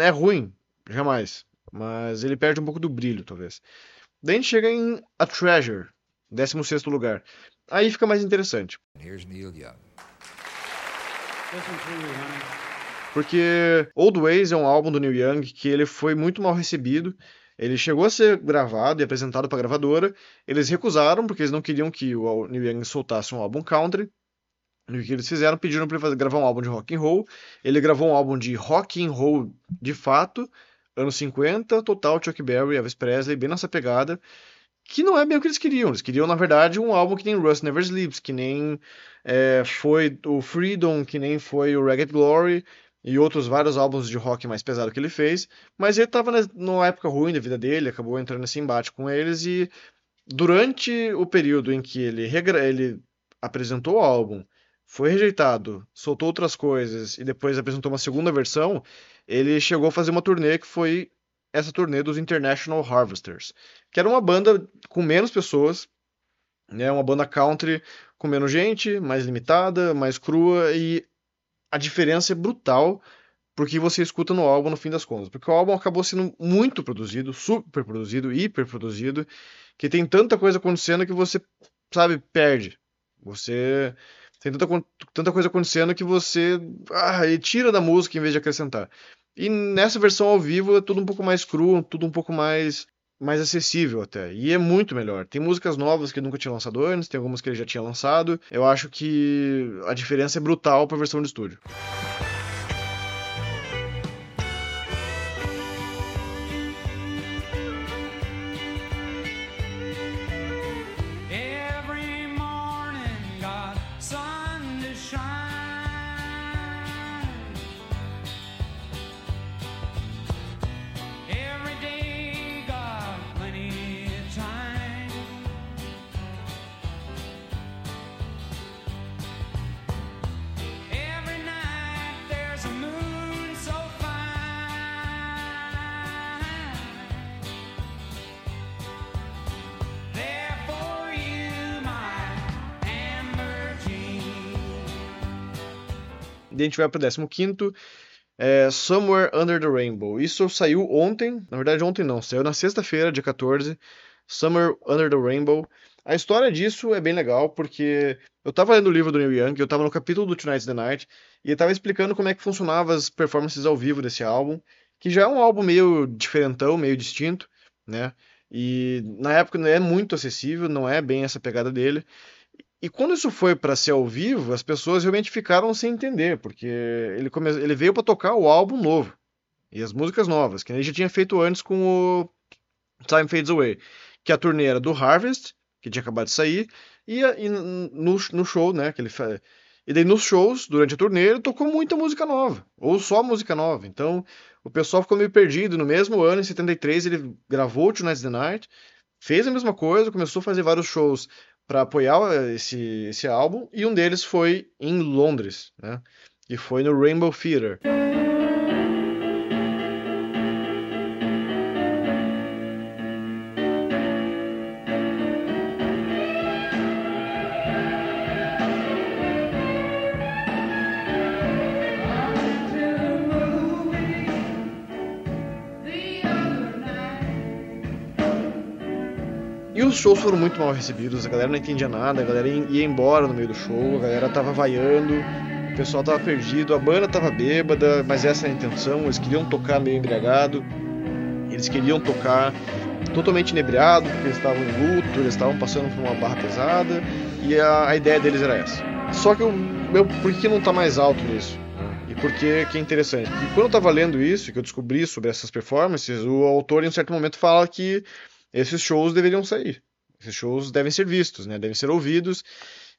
É ruim, jamais. Mas ele perde um pouco do brilho, talvez. Daí a gente chega em A Treasure, 16 lugar. Aí fica mais interessante. Porque Old Ways é um álbum do Neil Young que ele foi muito mal recebido. Ele chegou a ser gravado e apresentado para a gravadora. Eles recusaram porque eles não queriam que o Neil Young soltasse um álbum country. O que eles fizeram? Pediram para ele gravar um álbum de rock and roll. Ele gravou um álbum de rock and roll de fato, anos 50, total Chuck Berry, Elvis Presley, bem nessa pegada, que não é bem o que eles queriam. Eles queriam, na verdade, um álbum que nem Rust Never Sleeps, que nem é, foi o Freedom, que nem foi o Ragged Glory e outros vários álbuns de rock mais pesado que ele fez, mas ele estava numa época ruim da vida dele, acabou entrando nesse embate com eles e durante o período em que ele, ele apresentou o álbum foi rejeitado, soltou outras coisas e depois apresentou uma segunda versão, ele chegou a fazer uma turnê que foi essa turnê dos International Harvesters, que era uma banda com menos pessoas, né, uma banda country com menos gente, mais limitada, mais crua e a diferença é brutal porque você escuta no álbum no fim das contas, porque o álbum acabou sendo muito produzido, super produzido, hiper produzido, que tem tanta coisa acontecendo que você, sabe, perde. Você tem tanta, tanta coisa acontecendo que você ah, tira da música em vez de acrescentar. E nessa versão ao vivo é tudo um pouco mais cru, tudo um pouco mais mais acessível até. E é muito melhor. Tem músicas novas que nunca tinha lançado antes, tem algumas que ele já tinha lançado. Eu acho que a diferença é brutal para a versão de estúdio. A gente vai para o 15, é Somewhere Under the Rainbow. Isso saiu ontem, na verdade ontem não, saiu na sexta-feira, dia 14, Somewhere Under the Rainbow. A história disso é bem legal, porque eu tava lendo o livro do Neil Young, eu tava no capítulo do Tonight's the Night, e ele tava explicando como é que funcionavam as performances ao vivo desse álbum, que já é um álbum meio diferentão, meio distinto, né? E na época não é muito acessível, não é bem essa pegada dele. E quando isso foi para ser ao vivo, as pessoas realmente ficaram sem entender, porque ele, come... ele veio para tocar o álbum novo e as músicas novas, que ele já tinha feito antes com o Time Fades Away, que a turnê era do Harvest, que tinha acabado de sair, e, e no, no, show, né, que ele. E daí nos shows, durante a turnê, ele tocou muita música nova, ou só música nova. Então, o pessoal ficou meio perdido. No mesmo ano, em 73, ele gravou Tonight's the Night, fez a mesma coisa, começou a fazer vários shows para apoiar esse, esse álbum, e um deles foi em Londres, né? E foi no Rainbow Theatre. Os shows foram muito mal recebidos, a galera não entendia nada, a galera ia embora no meio do show, a galera tava vaiando, o pessoal tava perdido, a banda tava bêbada, mas essa é a intenção, eles queriam tocar meio embriagado, eles queriam tocar totalmente inebriado, porque eles estavam em luto, eles estavam passando por uma barra pesada, e a, a ideia deles era essa. Só que o meu, por que não tá mais alto nisso? E por que, é interessante? Porque quando eu tava lendo isso, que eu descobri sobre essas performances, o autor em um certo momento fala que esses shows deveriam sair. Esses shows devem ser vistos, né? devem ser ouvidos.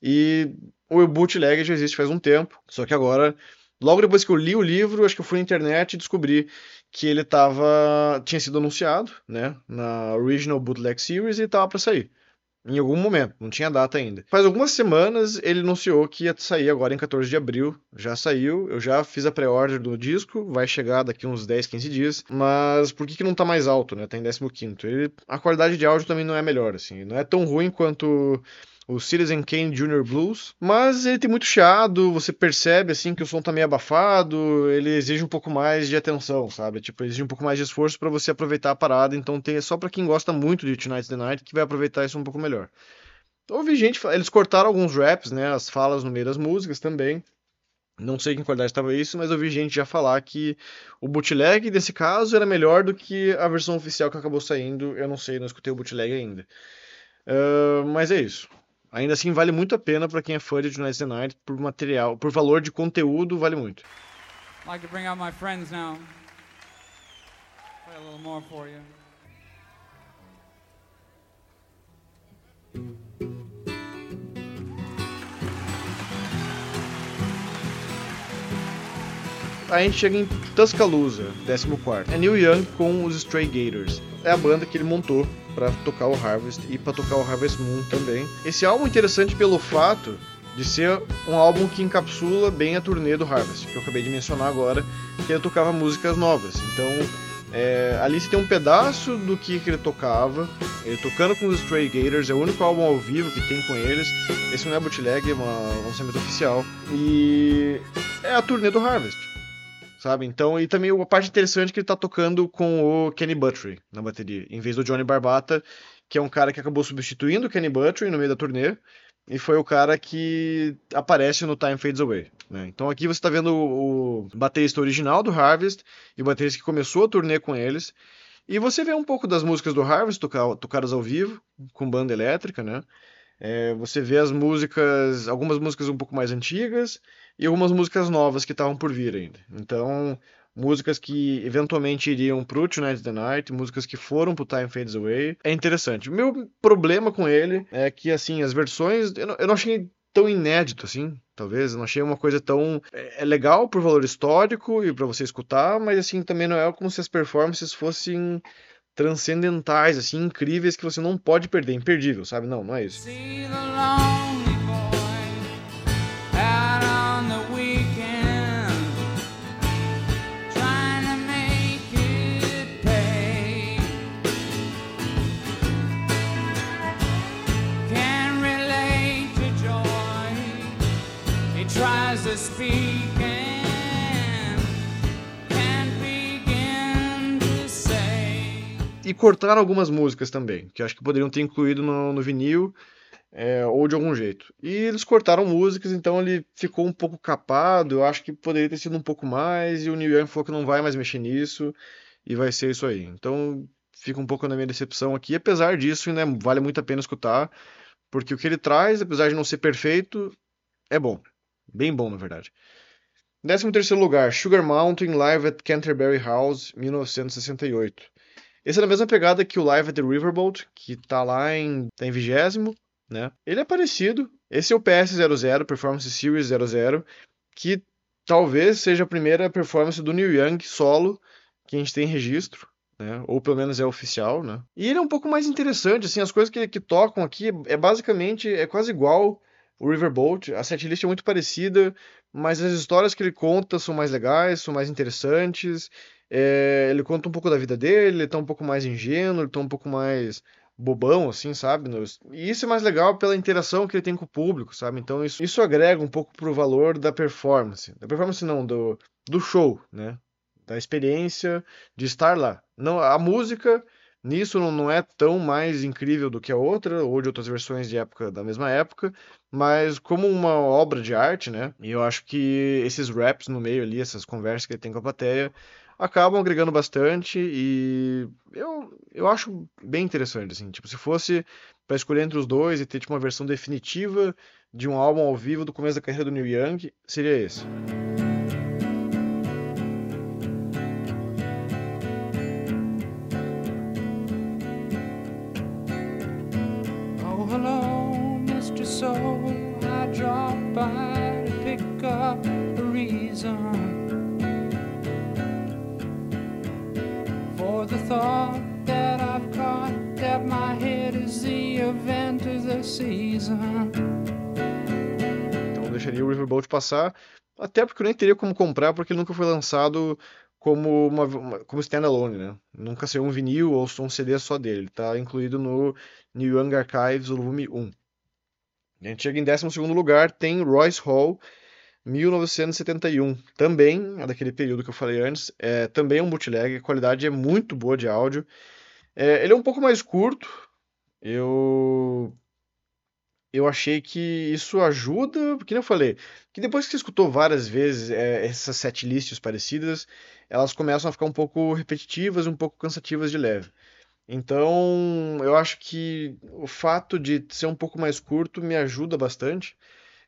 E o bootleg já existe faz um tempo, só que agora, logo depois que eu li o livro, acho que eu fui na internet e descobri que ele tava, tinha sido anunciado né, na Original Bootleg Series e estava para sair em algum momento, não tinha data ainda. Faz algumas semanas ele anunciou que ia sair agora em 14 de abril. Já saiu, eu já fiz a pré-order do disco, vai chegar daqui uns 10, 15 dias. Mas por que, que não tá mais alto, né? Tá em 15. Ele, a qualidade de áudio também não é melhor, assim. Não é tão ruim quanto o Citizen Kane Junior Blues, mas ele tem muito chiado, você percebe assim que o som tá meio abafado, ele exige um pouco mais de atenção, sabe? Tipo, exige um pouco mais de esforço para você aproveitar a parada, então tem é só para quem gosta muito de Tonight's the Night que vai aproveitar isso um pouco melhor. Ouvi gente, eles cortaram alguns raps, né, as falas no meio das músicas também. Não sei em que qualidade estava isso, mas eu vi gente já falar que o bootleg desse caso era melhor do que a versão oficial que acabou saindo. Eu não sei, não escutei o bootleg ainda. Uh, mas é isso. Ainda assim, vale muito a pena para quem é fã de Tonight's the Night por material, por valor de conteúdo, vale muito. Like to bring out my friends now. Play a little more for you. a gente chega em Tuscaloosa, 14. É Neil Young com os Stray Gators. É a banda que ele montou para tocar o Harvest e para tocar o Harvest Moon também. Esse álbum é interessante pelo fato de ser um álbum que encapsula bem a turnê do Harvest, que eu acabei de mencionar agora, que ele tocava músicas novas. Então, é, ali você tem um pedaço do que, que ele tocava, ele tocando com os Stray Gators, é o único álbum ao vivo que tem com eles. Esse não é bootleg, é um lançamento oficial. E é a turnê do Harvest sabe? Então, e também a parte interessante é que ele tá tocando com o Kenny Buttrey na bateria, em vez do Johnny Barbata, que é um cara que acabou substituindo o Kenny Buttrey no meio da turnê, e foi o cara que aparece no Time Fades Away. Né? Então aqui você está vendo o, o baterista original do Harvest e o baterista que começou a turnê com eles. E você vê um pouco das músicas do Harvest tocadas ao vivo, com banda elétrica, né? É, você vê as músicas, algumas músicas um pouco mais antigas e algumas músicas novas que estavam por vir ainda. Então, músicas que eventualmente iriam pro Tonight the Night, músicas que foram pro Time Fades Away. É interessante. Meu problema com ele é que, assim, as versões, eu não, eu não achei tão inédito assim, talvez. Eu não achei uma coisa tão. É, é legal por valor histórico e para você escutar, mas assim, também não é como se as performances fossem transcendentais, assim, incríveis que você não pode perder, imperdível, sabe? Não, não é isso. E cortaram algumas músicas também, que acho que poderiam ter incluído no, no vinil é, ou de algum jeito. E eles cortaram músicas, então ele ficou um pouco capado. Eu acho que poderia ter sido um pouco mais. E o Neil Young falou que não vai mais mexer nisso e vai ser isso aí. Então fica um pouco na minha decepção aqui. Apesar disso, né, vale muito a pena escutar, porque o que ele traz, apesar de não ser perfeito, é bom. Bem bom, na verdade. 13 terceiro lugar, Sugar Mountain Live at Canterbury House, 1968. Esse é na mesma pegada que o Live at the Riverboat, que tá lá em, tá em vigésimo, né? Ele é parecido. Esse é o PS00, Performance Series 00, que talvez seja a primeira performance do Neil Young solo que a gente tem registro, né? Ou pelo menos é oficial, né? E ele é um pouco mais interessante, assim, as coisas que, que tocam aqui é basicamente, é quase igual o Riverboat, a setlist é muito parecida, mas as histórias que ele conta são mais legais, são mais interessantes. É, ele conta um pouco da vida dele, ele tá um pouco mais ingênuo, ele tá um pouco mais bobão, assim, sabe? E isso é mais legal pela interação que ele tem com o público, sabe? Então isso, isso agrega um pouco pro valor da performance. Da performance não, do, do show, né? Da experiência de estar lá. Não, a música nisso não, é tão mais incrível do que a outra, ou de outras versões de época da mesma época, mas como uma obra de arte, né? E eu acho que esses raps no meio ali, essas conversas que ele tem com a plateia, acabam agregando bastante e eu, eu acho bem interessante, assim. Tipo, se fosse para escolher entre os dois e ter tipo, uma versão definitiva de um álbum ao vivo do começo da carreira do Neil Young, seria esse. Então deixaria o Riverboat passar, até porque eu nem teria como comprar, porque ele nunca foi lançado como uma, uma como standalone, né? Nunca saiu um vinil ou um CD só dele. Ele tá incluído no New Young Archives volume 1. A gente chega em 12 lugar, tem Royce Hall, 1971. Também, é daquele período que eu falei antes, é também um bootleg, a qualidade é muito boa de áudio. É, ele é um pouco mais curto, eu eu achei que isso ajuda, porque eu falei, que depois que você escutou várias vezes é, essas set lists parecidas, elas começam a ficar um pouco repetitivas, um pouco cansativas de leve. Então, eu acho que o fato de ser um pouco mais curto me ajuda bastante.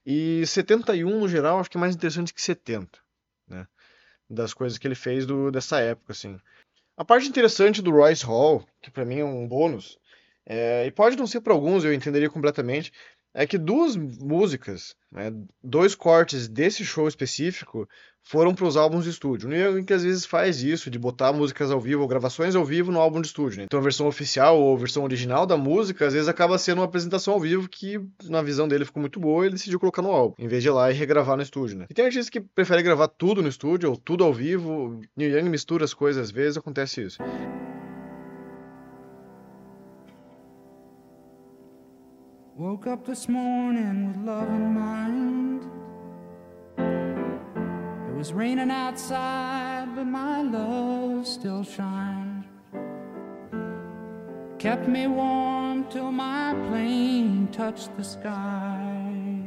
E 71 no geral, acho que é mais interessante que 70, né? Das coisas que ele fez do, dessa época, assim. A parte interessante do Royce Hall, que para mim é um bônus, é, e pode não ser para alguns, eu entenderia completamente, é que duas músicas, né, dois cortes desse show específico foram para os álbuns de estúdio. O Young às vezes faz isso, de botar músicas ao vivo ou gravações ao vivo no álbum de estúdio. Né? Então a versão oficial ou a versão original da música às vezes acaba sendo uma apresentação ao vivo que na visão dele ficou muito boa e ele decidiu colocar no álbum, em vez de ir lá e regravar no estúdio. Né? E tem artistas que preferem gravar tudo no estúdio ou tudo ao vivo. Neil Young mistura as coisas às vezes, acontece isso. Woke up this morning with love in mind. It was raining outside, but my love still shines. Kept me warm till my plane touched the sky.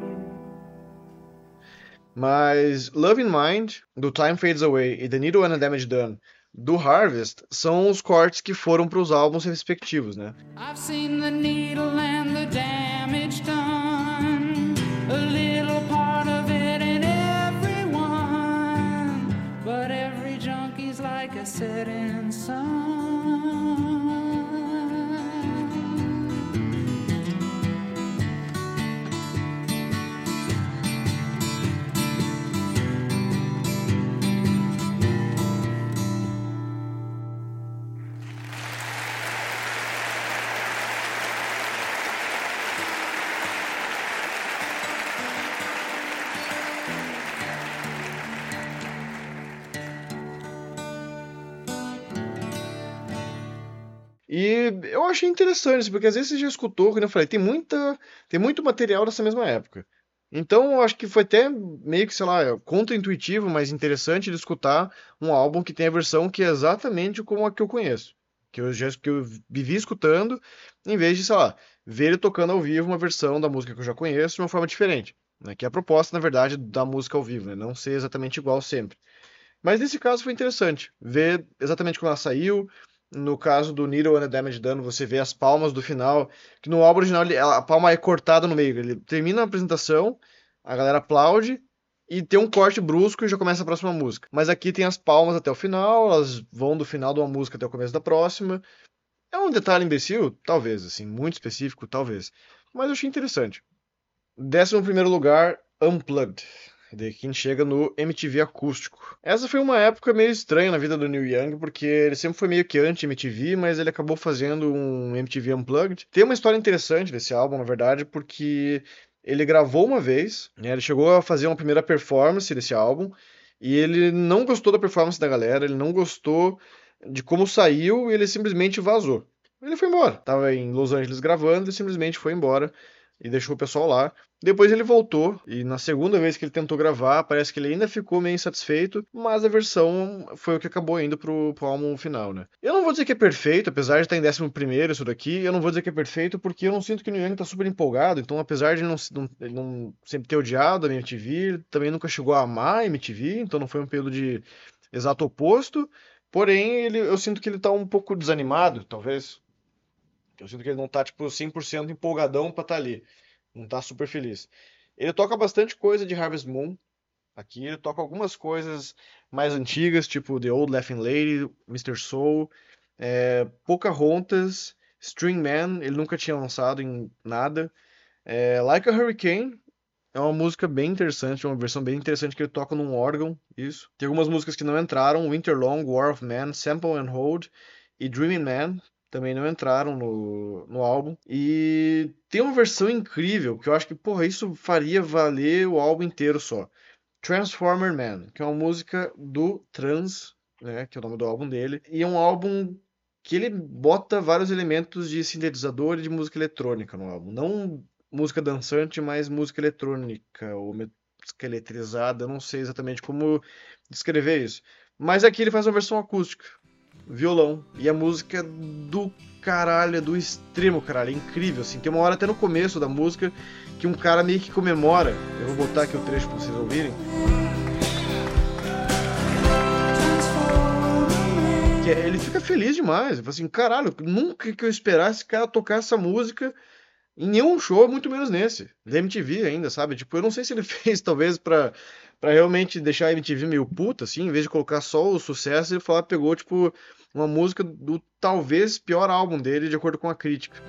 Mas Love in Mind, do Time Fades Away e The Needle and the Damage Done do Harvest são os cortes que foram para os álbuns respectivos, né? I've seen the needle and the damage done, a little part of it in everyone, but every junkie's like a setting sun. E eu achei interessante, porque às vezes você já escutou, como eu falei, tem, muita, tem muito material dessa mesma época. Então eu acho que foi até meio que, sei lá, contra-intuitivo, mas interessante de escutar um álbum que tem a versão que é exatamente como a que eu conheço. que eu já que eu vivi escutando, em vez de, sei lá, ver ele tocando ao vivo uma versão da música que eu já conheço de uma forma diferente. Né? Que é a proposta, na verdade, da música ao vivo, né? não ser exatamente igual sempre. Mas nesse caso foi interessante ver exatamente quando ela saiu. No caso do Needle and Damage Done, você vê as palmas do final, que no álbum original a palma é cortada no meio. Ele termina a apresentação, a galera aplaude e tem um corte brusco e já começa a próxima música. Mas aqui tem as palmas até o final, elas vão do final de uma música até o começo da próxima. É um detalhe imbecil? Talvez, assim, muito específico, talvez. Mas eu achei interessante. Décimo primeiro lugar, Unplugged. De quem chega no MTV acústico. Essa foi uma época meio estranha na vida do Neil Young, porque ele sempre foi meio que anti-MTV, mas ele acabou fazendo um MTV Unplugged. Tem uma história interessante desse álbum, na verdade, porque ele gravou uma vez, né, ele chegou a fazer uma primeira performance desse álbum, e ele não gostou da performance da galera, ele não gostou de como saiu e ele simplesmente vazou. Ele foi embora. Tava em Los Angeles gravando e simplesmente foi embora e deixou o pessoal lá. Depois ele voltou e na segunda vez que ele tentou gravar, parece que ele ainda ficou meio insatisfeito, mas a versão foi o que acabou indo pro, pro álbum final, né? Eu não vou dizer que é perfeito, apesar de estar em 11 primeiro isso daqui, eu não vou dizer que é perfeito porque eu não sinto que o New Young tá super empolgado, então apesar de não, não, ele não sempre ter odiado a MTV, também nunca chegou a amar a MTV, então não foi um período de exato oposto, porém ele, eu sinto que ele tá um pouco desanimado, talvez, eu sinto que ele não tá, tipo, 100% empolgadão pra estar tá ali. Não tá super feliz. Ele toca bastante coisa de Harvest Moon. Aqui ele toca algumas coisas mais antigas, tipo The Old Laughing Lady, Mr. Soul, é, Pocahontas, String Man, ele nunca tinha lançado em nada. É, like a Hurricane, é uma música bem interessante, uma versão bem interessante que ele toca num órgão, isso. Tem algumas músicas que não entraram, Winter Long, War of Man, Sample and Hold e Dreaming Man, também não entraram no, no álbum. E tem uma versão incrível que eu acho que, porra, isso faria valer o álbum inteiro só. Transformer Man, que é uma música do Trans, né, que é o nome do álbum dele, e é um álbum que ele bota vários elementos de sintetizador e de música eletrônica no álbum. Não música dançante, mas música eletrônica ou música eletrizada, não sei exatamente como descrever isso. Mas aqui ele faz uma versão acústica, violão. E a música do caralho, é do extremo, caralho. É incrível, assim. Tem uma hora até no começo da música que um cara meio que comemora. Eu vou botar aqui o trecho pra vocês ouvirem. Que é, ele fica feliz demais. Ele fala assim, caralho, nunca que eu esperasse esse cara tocar essa música em nenhum show, muito menos nesse. Da MTV ainda, sabe? Tipo, eu não sei se ele fez, talvez, pra para realmente deixar a MTV meio puta, assim, em vez de colocar só o sucesso, ele falou, pegou, tipo, uma música do talvez pior álbum dele, de acordo com a crítica.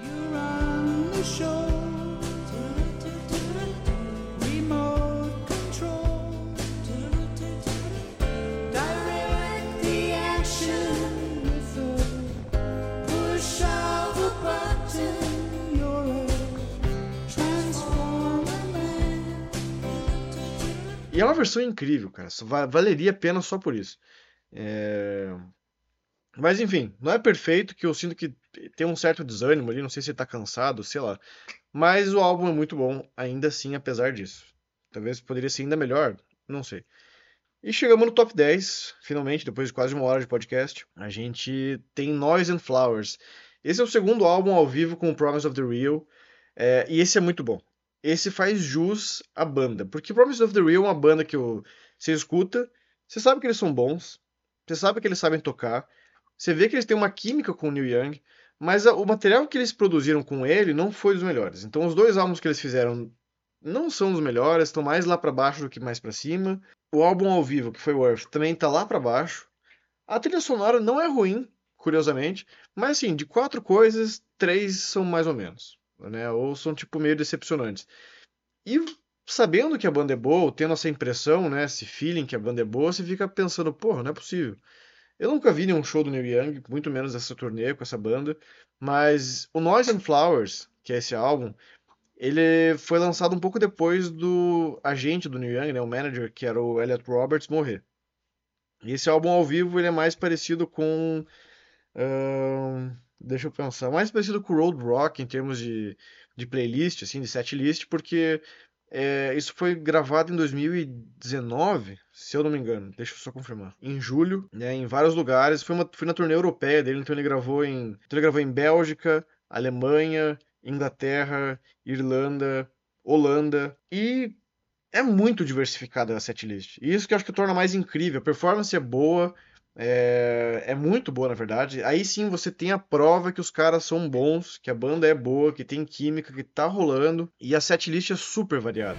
É uma versão incrível, cara. Valeria a pena só por isso. É... Mas enfim, não é perfeito, que eu sinto que tem um certo desânimo ali, não sei se tá cansado, sei lá. Mas o álbum é muito bom, ainda assim, apesar disso. Talvez poderia ser ainda melhor, não sei. E chegamos no top 10, finalmente, depois de quase uma hora de podcast. A gente tem Noise and Flowers. Esse é o segundo álbum ao vivo com o Promise of the Real. É, e esse é muito bom esse faz jus à banda. Porque Promise of the Real é uma banda que você escuta, você sabe que eles são bons, você sabe que eles sabem tocar, você vê que eles têm uma química com o Neil Young, mas o material que eles produziram com ele não foi dos melhores. Então os dois álbuns que eles fizeram não são os melhores, estão mais lá para baixo do que mais para cima. O álbum ao vivo, que foi o Earth, também tá lá para baixo. A trilha sonora não é ruim, curiosamente, mas assim, de quatro coisas, três são mais ou menos né? Ou são tipo meio decepcionantes. E sabendo que a banda é boa, tendo essa impressão, né, esse feeling que a banda é boa, você fica pensando, porra, não é possível. Eu nunca vi nenhum show do Neil Young, muito menos essa turnê com essa banda, mas o Noise and Flowers, que é esse álbum, ele foi lançado um pouco depois do agente do Neil Young, né, o manager, que era o Elliot Roberts, morrer. E esse álbum ao vivo ele é mais parecido com uh, Deixa eu pensar. Mais parecido com o Road Rock em termos de, de playlist, assim, de setlist, porque É, isso foi gravado em 2019, se eu não me engano. Deixa eu só confirmar. Em julho, né, em vários lugares. Foi, uma, foi na turnê europeia dele, então ele gravou em. Então ele gravou em Bélgica, Alemanha, Inglaterra, Irlanda, Holanda e é muito diversificada a setlist. E isso que eu acho que torna mais incrível. A performance é boa, é, é muito boa, na verdade. Aí sim você tem a prova que os caras são bons, que a banda é boa, que tem química, que tá rolando. E a setlist é super variada.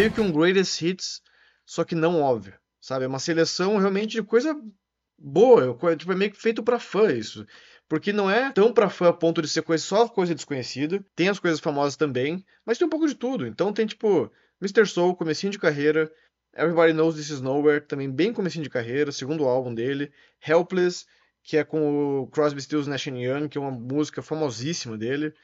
Meio que um greatest hits, só que não óbvio, sabe? É uma seleção realmente de coisa boa, tipo, é meio que feito para fã isso. Porque não é tão pra fã a ponto de ser coisa, só coisa desconhecida. Tem as coisas famosas também, mas tem um pouco de tudo. Então tem tipo Mr. Soul, comecinho de carreira, Everybody Knows This Is Nowhere, também bem comecinho de carreira, segundo álbum dele, Helpless, que é com o Crosby, Stills, Nash Young, que é uma música famosíssima dele.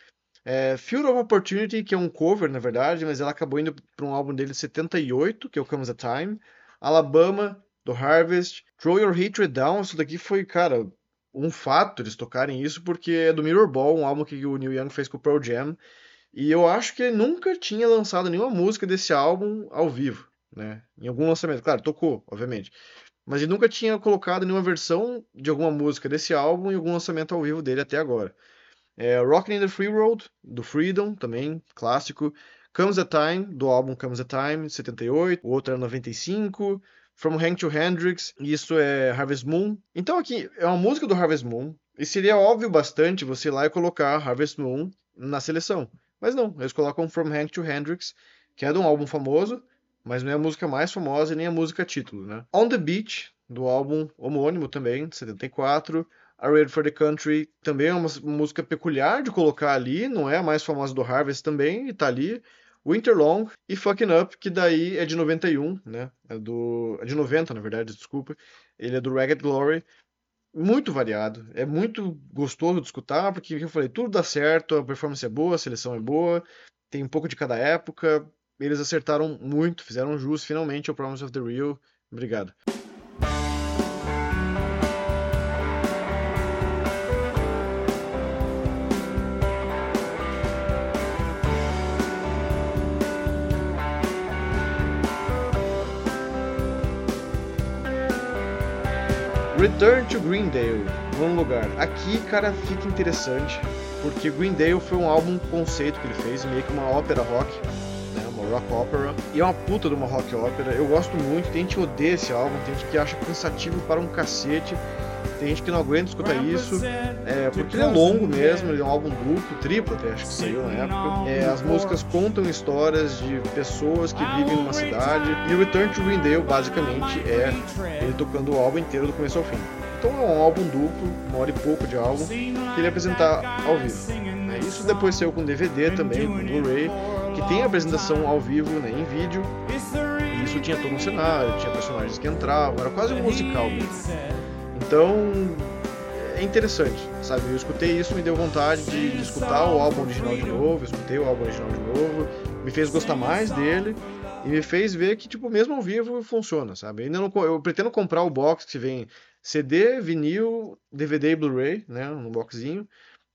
É, Field of Opportunity, que é um cover, na verdade, mas ela acabou indo para um álbum dele de 78, que é o Comes a Time. Alabama, do Harvest. Throw Your Hatred Down, isso daqui foi, cara, um fato eles tocarem isso, porque é do Mirror Ball, um álbum que o Neil Young fez com o Pearl Jam. E eu acho que ele nunca tinha lançado nenhuma música desse álbum ao vivo, né? Em algum lançamento. Claro, tocou, obviamente. Mas ele nunca tinha colocado nenhuma versão de alguma música desse álbum em algum lançamento ao vivo dele até agora. É, Rockin' in the Free Road, do Freedom, também, clássico. Comes a Time, do álbum Comes a Time, 78. O outro é 95. From Hank to Hendrix, isso é Harvest Moon. Então aqui é uma música do Harvest Moon, e seria óbvio bastante você ir lá e colocar Harvest Moon na seleção. Mas não, eles colocam From Hank to Hendrix, que é de um álbum famoso, mas não é a música mais famosa e nem a música título, né? On the Beach, do álbum homônimo também, de 74. A Red for the Country também é uma música peculiar de colocar ali, não é a mais famosa do Harvest também, e tá ali. Winter Long e Fucking Up, que daí é de 91, né? É, do, é de 90, na verdade, desculpa. Ele é do Ragged Glory. Muito variado, é muito gostoso de escutar, porque eu falei, tudo dá certo, a performance é boa, a seleção é boa, tem um pouco de cada época. Eles acertaram muito, fizeram jus finalmente ao Promise of the Real. Obrigado. Return to Greendale, num lugar. Aqui, cara, fica interessante, porque Greendale foi um álbum conceito que ele fez, meio que uma ópera rock, né, uma rock opera, e é uma puta de uma rock opera. Eu gosto muito, tem gente que odeia esse álbum, tem gente que acha cansativo para um cacete, tem gente que não aguenta escutar isso, é, porque ele é longo mesmo, ele é um álbum duplo, triplo até, acho que saiu na época. É, as músicas contam histórias de pessoas que vivem numa cidade, e o Return to Greendale, basicamente, é ele tocando o álbum inteiro do começo ao fim. Então é um álbum duplo, uma hora e pouco de álbum, que ele apresentar ao vivo. Né? Isso depois saiu com DVD também, com Blu-ray, que tem a apresentação ao vivo né, em vídeo. E isso tinha todo um cenário, tinha personagens que entravam, era quase um musical mesmo. Então, é interessante, sabe? Eu escutei isso, me deu vontade de, de, escutar o álbum original de novo, eu escutei o álbum original de novo, me fez gostar mais dele e me fez ver que, tipo, mesmo ao vivo funciona, sabe? Ainda não, eu pretendo comprar o box que vem CD, vinil, DVD e Blu-ray, né, no boxzinho,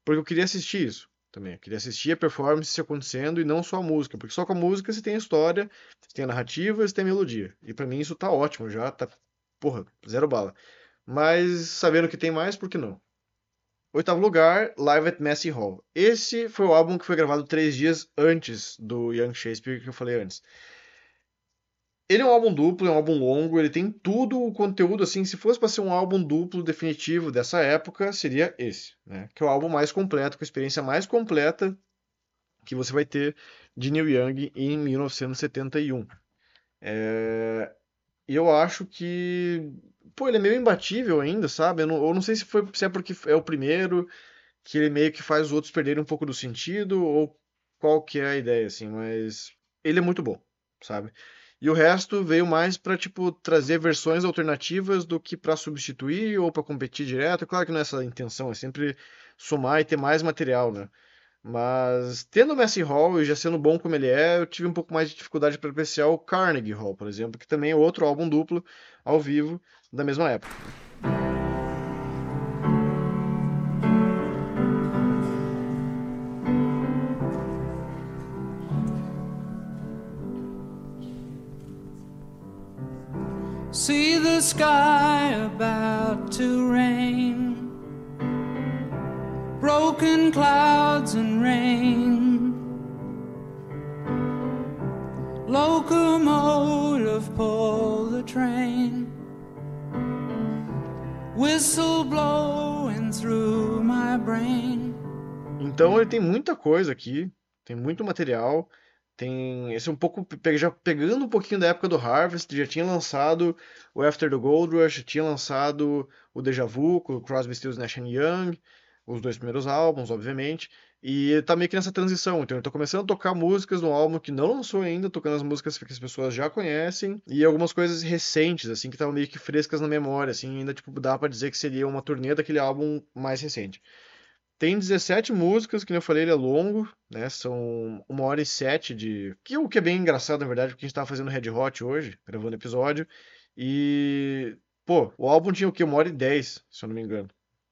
porque eu queria assistir isso também. Eu queria assistir a performance acontecendo e não só a música, porque só com a música você tem a história, você tem a narrativa, você tem a melodia. E para mim isso tá ótimo já, tá, porra, zero bala. Mas sabendo que tem mais, por que não? Oitavo lugar, Live at Massey Hall. Esse foi o álbum que foi gravado três dias antes do Young Shakespeare que eu falei antes. Ele é um álbum duplo, é um álbum longo, ele tem tudo o conteúdo assim. Se fosse para ser um álbum duplo definitivo dessa época, seria esse, né? Que é o álbum mais completo, com a experiência mais completa que você vai ter de Neil Young em 1971. É... Eu acho que, pô, ele é meio imbatível ainda, sabe? Eu não, eu não sei se, foi, se é porque é o primeiro que ele meio que faz os outros perderem um pouco do sentido ou qual que é a ideia, assim, mas ele é muito bom, sabe? E o resto veio mais para tipo trazer versões alternativas do que para substituir ou para competir direto. Claro que não é essa a intenção, é sempre somar e ter mais material, né? Mas tendo o Messi Hall e já sendo bom como ele é, eu tive um pouco mais de dificuldade para apreciar o Carnegie Hall, por exemplo, que também é outro álbum duplo ao vivo da mesma época. See the sky about to rain broken clouds and rain. Locomotive pull Whistle blowing through my brain. Então ele tem muita coisa aqui, tem muito material. Tem esse um pouco já pegando um pouquinho da época do Harvest, já tinha lançado o After the Gold Rush, tinha lançado o Deja Vu com o Crosby, Stills, Nash Young os dois primeiros álbuns, obviamente, e tá meio que nessa transição. Então ele tá começando a tocar músicas no álbum que não lançou ainda, tocando as músicas que as pessoas já conhecem, e algumas coisas recentes, assim, que estavam meio que frescas na memória, assim, ainda, tipo, dá para dizer que seria uma turnê daquele álbum mais recente. Tem 17 músicas, que eu falei, ele é longo, né? São uma hora e sete de. Que, o que é bem engraçado, na verdade, porque a gente tava fazendo Red Hot hoje, gravando episódio. E. Pô, o álbum tinha o quê? Uma hora e dez, se eu não me engano.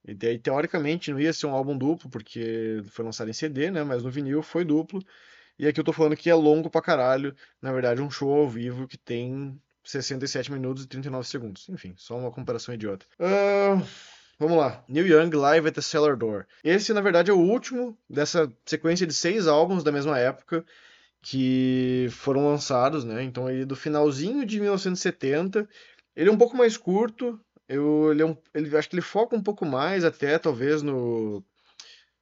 E daí, teoricamente, não ia ser um álbum duplo, porque foi lançado em CD, né? Mas no vinil foi duplo. E aqui eu tô falando que é longo pra caralho. Na verdade, um show ao vivo que tem 67 minutos e 39 segundos. Enfim, só uma comparação idiota. Uh, vamos lá. New Young Live at the Cellar Door. Esse, na verdade, é o último dessa sequência de seis álbuns da mesma época que foram lançados, né? Então, ele é do finalzinho de 1970. Ele é um pouco mais curto, eu, ele, é um, ele acho que ele foca um pouco mais até, talvez, no,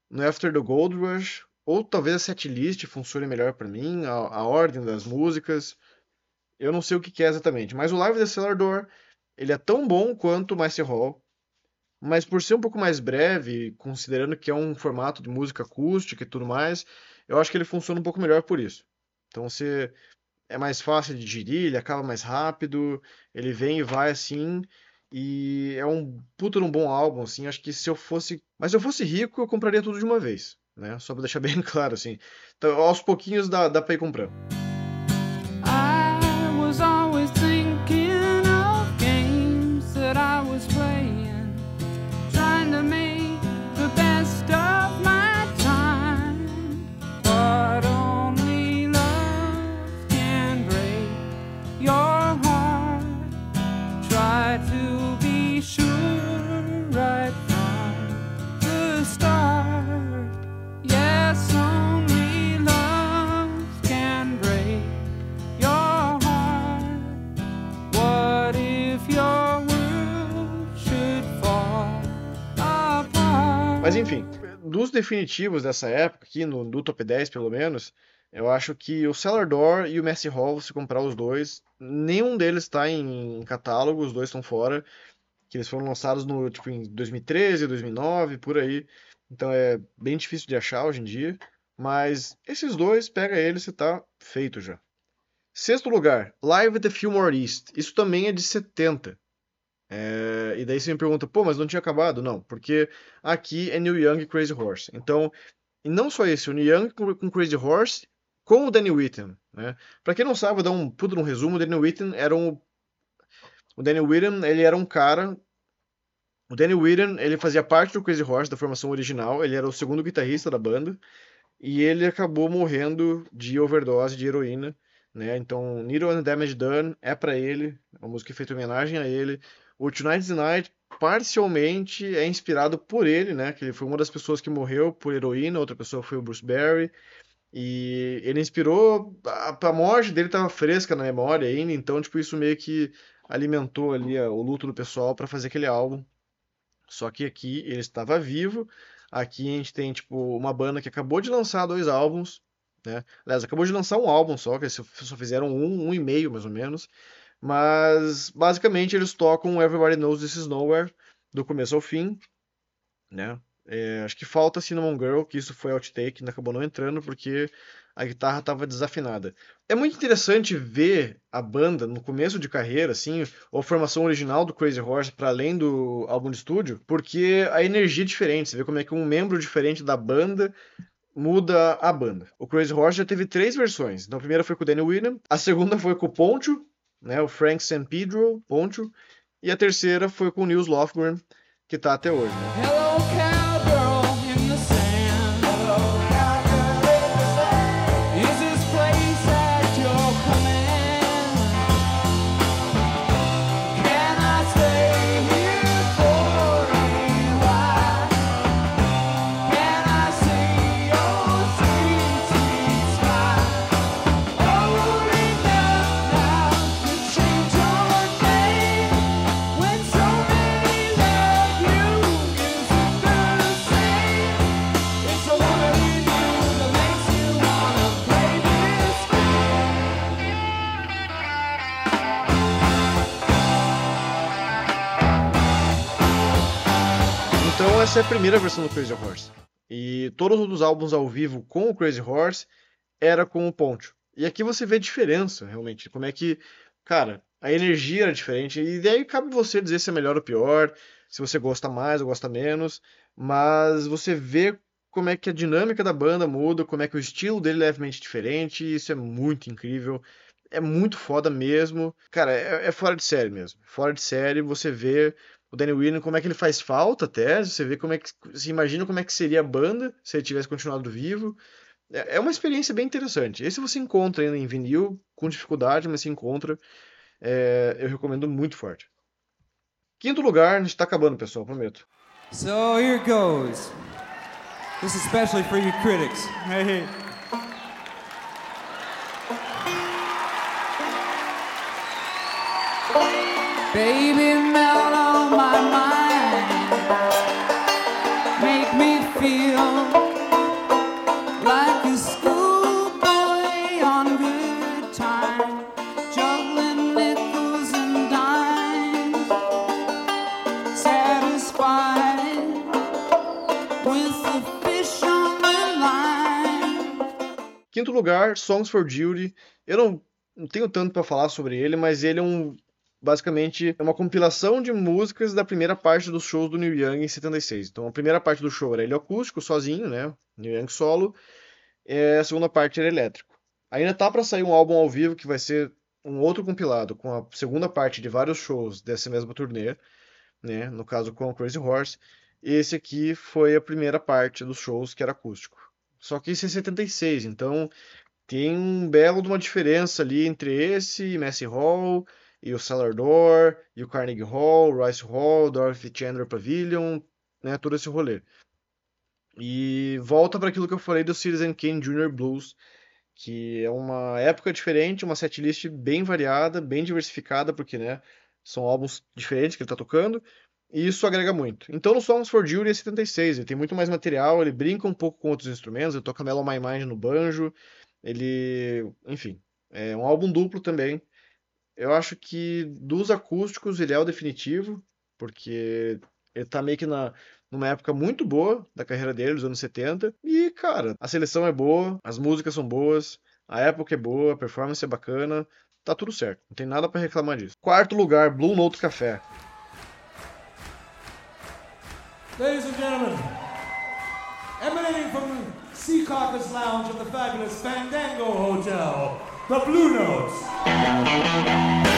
no After the Gold Rush, ou talvez a setlist funcione melhor para mim, a, a, ordem das músicas. Eu não sei o que, que é exatamente, mas o Live the Cellar Door, ele é tão bom quanto o Master Hall, mas por ser um pouco mais breve, considerando que é um formato de música acústica e tudo mais, eu acho que ele funciona um pouco melhor por isso. Então você é mais fácil de digerir, ele acaba mais rápido, ele vem e vai assim, e é um puto um bom álbum, assim. Acho que se eu fosse. Mas se eu fosse rico, eu compraria tudo de uma vez, né? Só pra deixar bem claro, assim. Então, aos pouquinhos dá, dá pra ir comprando. Mas enfim, dos definitivos dessa época, aqui no, no top 10 pelo menos, eu acho que o Cellar Door e o Messi Hall, se comprar os dois, nenhum deles está em catálogo, os dois estão fora, que eles foram lançados no tipo em 2013, 2009, por aí. Então é bem difícil de achar hoje em dia, mas esses dois, pega eles e tá feito já. Sexto lugar, Live at the Fillmore East. Isso também é de 70. É, e daí você me pergunta, pô, mas não tinha acabado? Não, porque aqui é Neil Young e Crazy Horse. Então, e não só esse, o Neil Young com, com Crazy Horse com o Danny Whitten. Né? Pra quem não sabe, vou dar um puto um resumo, o Danny Whitten era um... O Danny Whitten, ele era um cara... O Danny Whitten, ele fazia parte do Crazy Horse, da formação original, ele era o segundo guitarrista da banda, e ele acabou morrendo de overdose de heroína, né? Então, Needle and Damage Done é para ele, uma música feita em homenagem a ele. O Tonight's Night parcialmente é inspirado por ele, né? Que ele foi uma das pessoas que morreu por heroína, outra pessoa foi o Bruce Berry. E ele inspirou. A, a morte dele estava fresca na memória ainda, então, tipo, isso meio que alimentou ali o luto do pessoal para fazer aquele álbum. Só que aqui ele estava vivo. Aqui a gente tem, tipo, uma banda que acabou de lançar dois álbuns, né? Aliás, acabou de lançar um álbum só, que eles só fizeram um, um e meio mais ou menos. Mas basicamente eles tocam Everybody Knows This Is Nowhere do começo ao fim, né? É, acho que falta Cinnamon Girl, que isso foi outtake, acabou não entrando porque a guitarra estava desafinada. É muito interessante ver a banda no começo de carreira, assim, ou a formação original do Crazy Horse para além do álbum de estúdio, porque a energia é diferente. Você vê como é que um membro diferente da banda muda a banda. O Crazy Horse já teve três versões. Então a primeira foi com o Danny William, a segunda foi com o Poncho, né, o Frank San Pedro, Poncho, e a terceira foi com o Nils Lofgren, que está até hoje. Né? Hello, essa é a primeira versão do Crazy Horse. E todos os álbuns ao vivo com o Crazy Horse era com o Poncho. E aqui você vê a diferença, realmente. Como é que, cara, a energia era diferente. E daí cabe você dizer se é melhor ou pior, se você gosta mais ou gosta menos. Mas você vê como é que a dinâmica da banda muda, como é que o estilo dele é levemente diferente. E isso é muito incrível. É muito foda mesmo. Cara, é, é fora de série mesmo. Fora de série, você vê o Danny Williams, como é que ele faz falta até, você vê como é que, se imagina como é que seria a banda se ele tivesse continuado vivo. É, é uma experiência bem interessante. Esse você encontra ainda em vinil, com dificuldade, mas se encontra. É, eu recomendo muito forte. Quinto lugar, a gente tá acabando, pessoal, prometo. So here goes. This is especially for you critics. Hey. Baby, melt Quinto lugar, Songs for Judy. Eu não, não tenho tanto para falar sobre ele, mas ele é um basicamente é uma compilação de músicas da primeira parte dos shows do Neil Young em 76. Então a primeira parte do show era ele acústico, sozinho, né? Neil Young solo. E a segunda parte era elétrico. Ainda tá para sair um álbum ao vivo que vai ser um outro compilado com a segunda parte de vários shows dessa mesma turnê, né? No caso com Crazy Horse. Esse aqui foi a primeira parte dos shows que era acústico. Só que isso é 76, então tem um belo de uma diferença ali entre esse Messi Hall e o Cellar Door, e o Carnegie Hall, Rice Hall, Dorothy Chandler Pavilion, né, todo esse rolê. E volta para aquilo que eu falei do Citizen Kane Jr. Blues, que é uma época diferente, uma setlist bem variada, bem diversificada, porque né, são álbuns diferentes que ele está tocando, e isso agrega muito. Então no Songs for Judy é 76, ele tem muito mais material, ele brinca um pouco com outros instrumentos, ele toca Mellow My Mind no banjo, ele, enfim, é um álbum duplo também, eu acho que dos acústicos ele é o definitivo, porque ele tá meio que na, numa época muito boa da carreira dele, dos anos 70. E, cara, a seleção é boa, as músicas são boas, a época é boa, a performance é bacana, tá tudo certo. Não tem nada para reclamar disso. Quarto lugar, Blue Note Café. Ladies and gentlemen, emanating from Sea Caucus Lounge of the fabulous Fandango Hotel, the Blue Notes.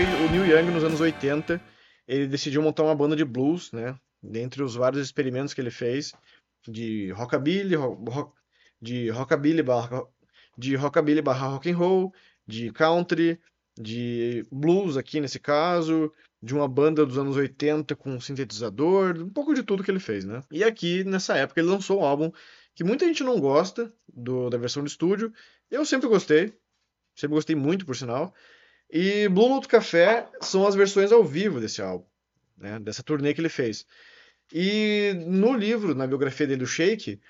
Foi o Neil Young nos anos 80. Ele decidiu montar uma banda de blues, né? Dentre os vários experimentos que ele fez de rockabilly, rock, de rockabilly barra, de rockabilly barra rock and roll, de country, de blues aqui nesse caso, de uma banda dos anos 80 com sintetizador, um pouco de tudo que ele fez, né? E aqui nessa época ele lançou um álbum que muita gente não gosta do, da versão de estúdio. Eu sempre gostei, sempre gostei muito, por sinal. E Blue Note Café são as versões ao vivo desse álbum, né? Dessa turnê que ele fez. E no livro, na biografia dele, do Shake,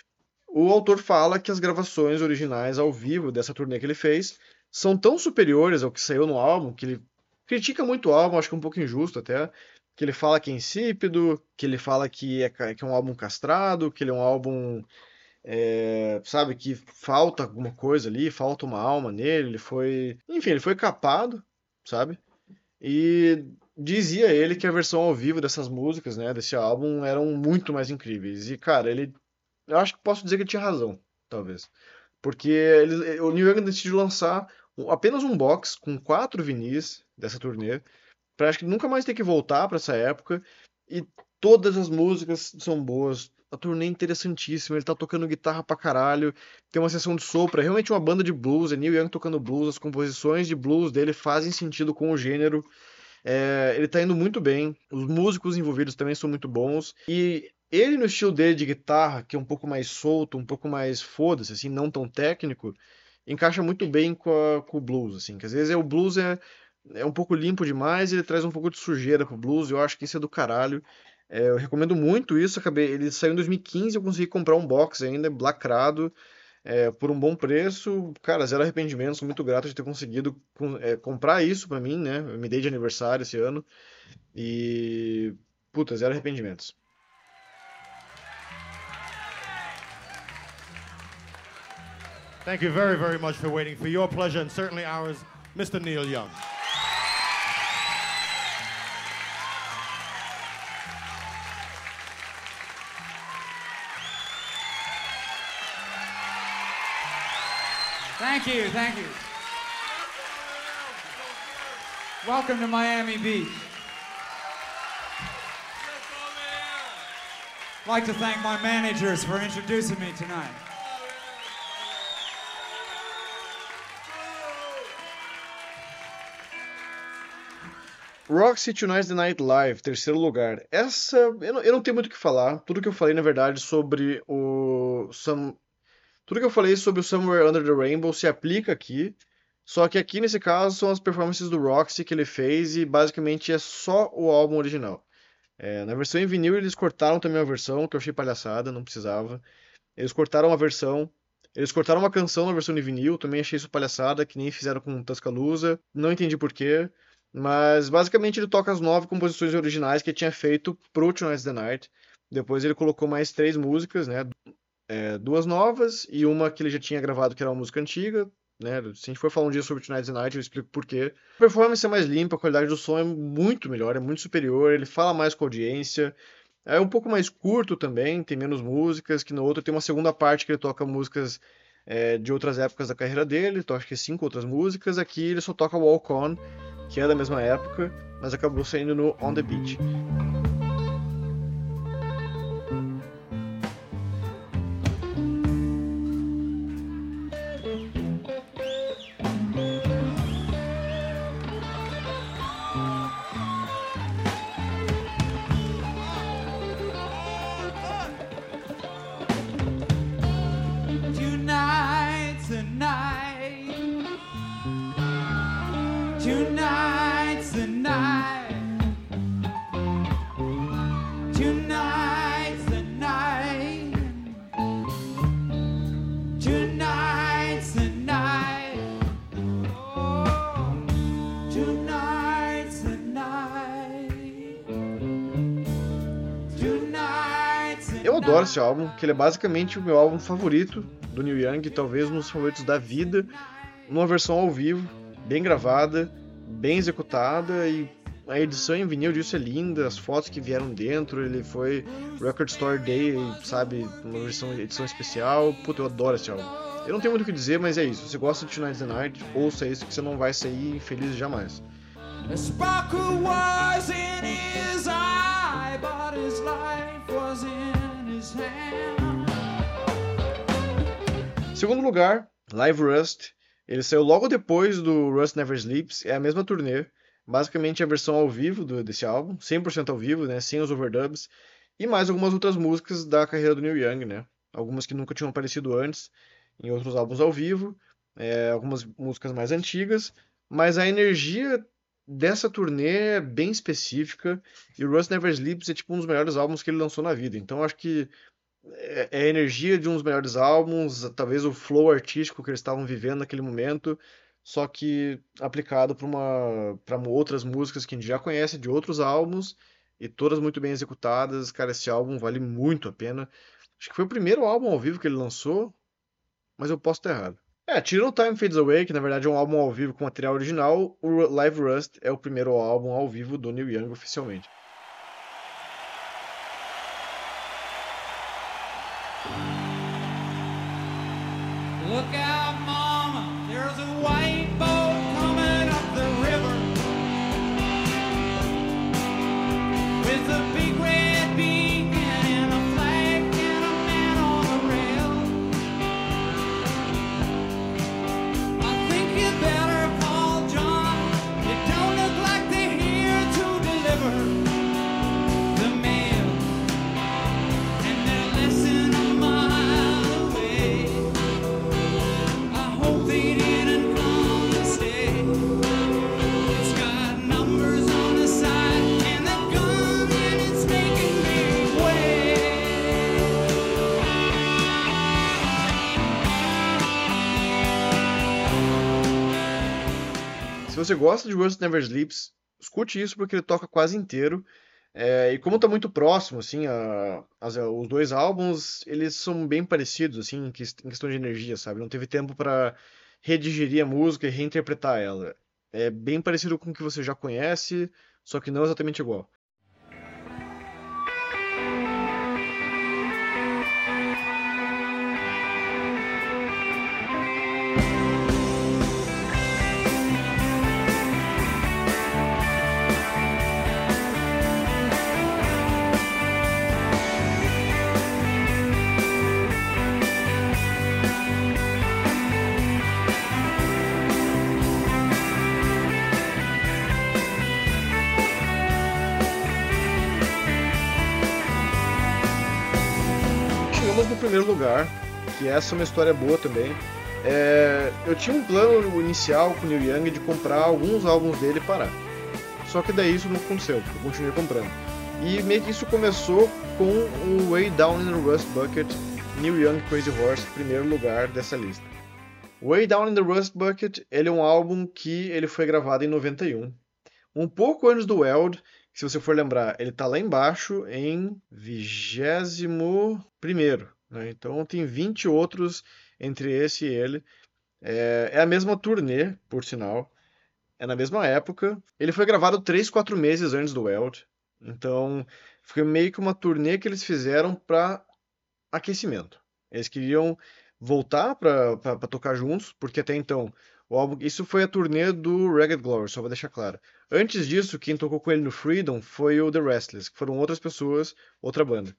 o autor fala que as gravações originais ao vivo dessa turnê que ele fez são tão superiores ao que saiu no álbum, que ele critica muito o álbum, acho que é um pouco injusto até, que ele fala que é insípido, que ele fala que é, que é um álbum castrado, que ele é um álbum, é, sabe, que falta alguma coisa ali, falta uma alma nele, ele foi, enfim, ele foi capado, sabe? E dizia ele que a versão ao vivo dessas músicas, né, desse álbum, eram muito mais incríveis. E, cara, ele. Eu acho que posso dizer que ele tinha razão, talvez. Porque ele, o New York decidiu lançar apenas um box com quatro vinis dessa turnê, pra acho que nunca mais ter que voltar para essa época. E todas as músicas são boas. A turnê é interessantíssima, ele tá tocando guitarra pra caralho. Tem uma sessão de sopro, é realmente uma banda de blues, é Neil Young tocando blues, as composições de blues dele fazem sentido com o gênero. É, ele tá indo muito bem, os músicos envolvidos também são muito bons. E ele, no estilo dele de guitarra, que é um pouco mais solto, um pouco mais foda-se, assim, não tão técnico, encaixa muito bem com, a, com o blues, assim, que às vezes é, o blues é, é um pouco limpo demais, ele traz um pouco de sujeira pro blues, eu acho que isso é do caralho. É, eu recomendo muito isso, acabei, ele saiu em 2015, eu consegui comprar um box ainda, lacrado, é, por um bom preço, cara, zero arrependimentos, sou muito grato de ter conseguido é, comprar isso para mim, né? Eu me dei de aniversário esse ano e puta, zero arrependimentos. Thank you very, very much for waiting. For your pleasure and certainly ours, Mr. Neil Young. Thank you, thank you. Welcome to Miami Beach. I'd like to thank my managers for introducing me tonight. Roxy Tonight's the Night Live, terceiro lugar. Essa, eu não, eu não tenho muito o que falar. Tudo que eu falei, na verdade, sobre o Some, tudo que eu falei sobre o Somewhere Under the Rainbow se aplica aqui, só que aqui nesse caso são as performances do Roxy que ele fez e basicamente é só o álbum original. É, na versão em vinil eles cortaram também uma versão que eu achei palhaçada, não precisava. Eles cortaram uma versão, eles cortaram uma canção na versão em vinil, também achei isso palhaçada, que nem fizeram com Tuscaloosa, não entendi porquê. Mas basicamente ele toca as nove composições originais que ele tinha feito pro Tonight's the Night. Depois ele colocou mais três músicas, né? É, duas novas e uma que ele já tinha gravado que era uma música antiga. Né? Se a gente for falar um dia sobre Tonight's Night, eu explico por quê. A performance é mais limpa, a qualidade do som é muito melhor, é muito superior, ele fala mais com a audiência. É um pouco mais curto também, tem menos músicas, que no outro tem uma segunda parte que ele toca músicas é, de outras épocas da carreira dele, então acho que cinco outras músicas. Aqui ele só toca Walk On, que é da mesma época, mas acabou saindo no On The Beach. Esse álbum, que ele é basicamente o meu álbum favorito do Neil Young, talvez um dos favoritos da vida, numa versão ao vivo, bem gravada, bem executada e a edição em vinil disso é linda, as fotos que vieram dentro, ele foi Record Store Day, sabe, uma versão edição especial. Puta, eu adoro esse álbum. Eu não tenho muito o que dizer, mas é isso. Se você gosta de Tonight's the Night, ouça isso que você não vai sair infeliz jamais. A sparkle was in his eye, but his life was in. Segundo lugar, Live Rust. Ele saiu logo depois do Rust Never Sleeps, é a mesma turnê, basicamente a versão ao vivo do, desse álbum, 100% ao vivo, né, sem os overdubs, e mais algumas outras músicas da carreira do Neil Young, né, algumas que nunca tinham aparecido antes em outros álbuns ao vivo, é, algumas músicas mais antigas, mas a energia dessa turnê é bem específica e o Rust Never Sleeps é tipo um dos melhores álbuns que ele lançou na vida. Então acho que é, é a energia de um dos melhores álbuns, talvez o flow artístico que eles estavam vivendo naquele momento, só que aplicado para uma para outras músicas que a gente já conhece de outros álbuns e todas muito bem executadas. Cara, esse álbum vale muito a pena. Acho que foi o primeiro álbum ao vivo que ele lançou, mas eu posso estar errado. É, tirando Time Fades Away, que na verdade é um álbum ao vivo com material original, o Live Rust é o primeiro álbum ao vivo do Neil Young oficialmente. Você gosta de Rust Never Sleeps, escute isso porque ele toca quase inteiro. É, e como tá muito próximo, assim, a- os dois álbuns, eles são bem parecidos, assim, em ques- em questão de energia, sabe? Não teve tempo para redigerir a música e reinterpretar ela. É bem parecido com o que você já conhece, só que não exatamente igual. Lugar, que essa é uma história boa também. É, eu tinha um plano inicial com o Neil Young de comprar alguns álbuns dele e parar. Só que daí isso não aconteceu, eu continuei comprando. E meio que isso começou com o Way Down in the Rust Bucket, Neil Young Crazy Horse, primeiro lugar dessa lista. Way Down in the Rust Bucket, ele é um álbum que ele foi gravado em 91. Um pouco antes do Weld, se você for lembrar, ele tá lá embaixo em 21 primeiro, né? Então tem 20 outros entre esse e ele. É, é a mesma turnê, por sinal. É na mesma época. Ele foi gravado 3, 4 meses antes do Weld. Então foi meio que uma turnê que eles fizeram para aquecimento. Eles queriam voltar para tocar juntos, porque até então álbum, isso foi a turnê do Ragged Glory, só vou deixar claro. Antes disso, quem tocou com ele no Freedom foi o The Restless, que foram outras pessoas, outra banda.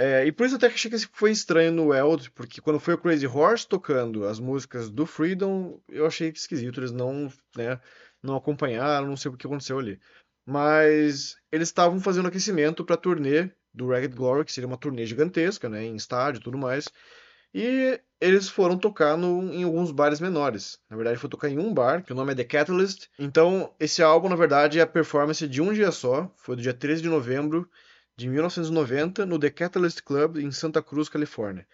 É, e por isso até achei que foi estranho no Weld, porque quando foi o Crazy Horse tocando as músicas do Freedom, eu achei esquisito, eles não, né, não acompanharam, não sei o que aconteceu ali. Mas eles estavam fazendo aquecimento para a turnê do Ragged Glory, que seria uma turnê gigantesca, né, em estádio e tudo mais. E eles foram tocar no, em alguns bares menores. Na verdade, foi tocar em um bar, que o nome é The Catalyst. Então, esse álbum, na verdade, é a performance de um dia só. Foi do dia 13 de novembro de 1990, no The Catalyst Club, em Santa Cruz, Califórnia.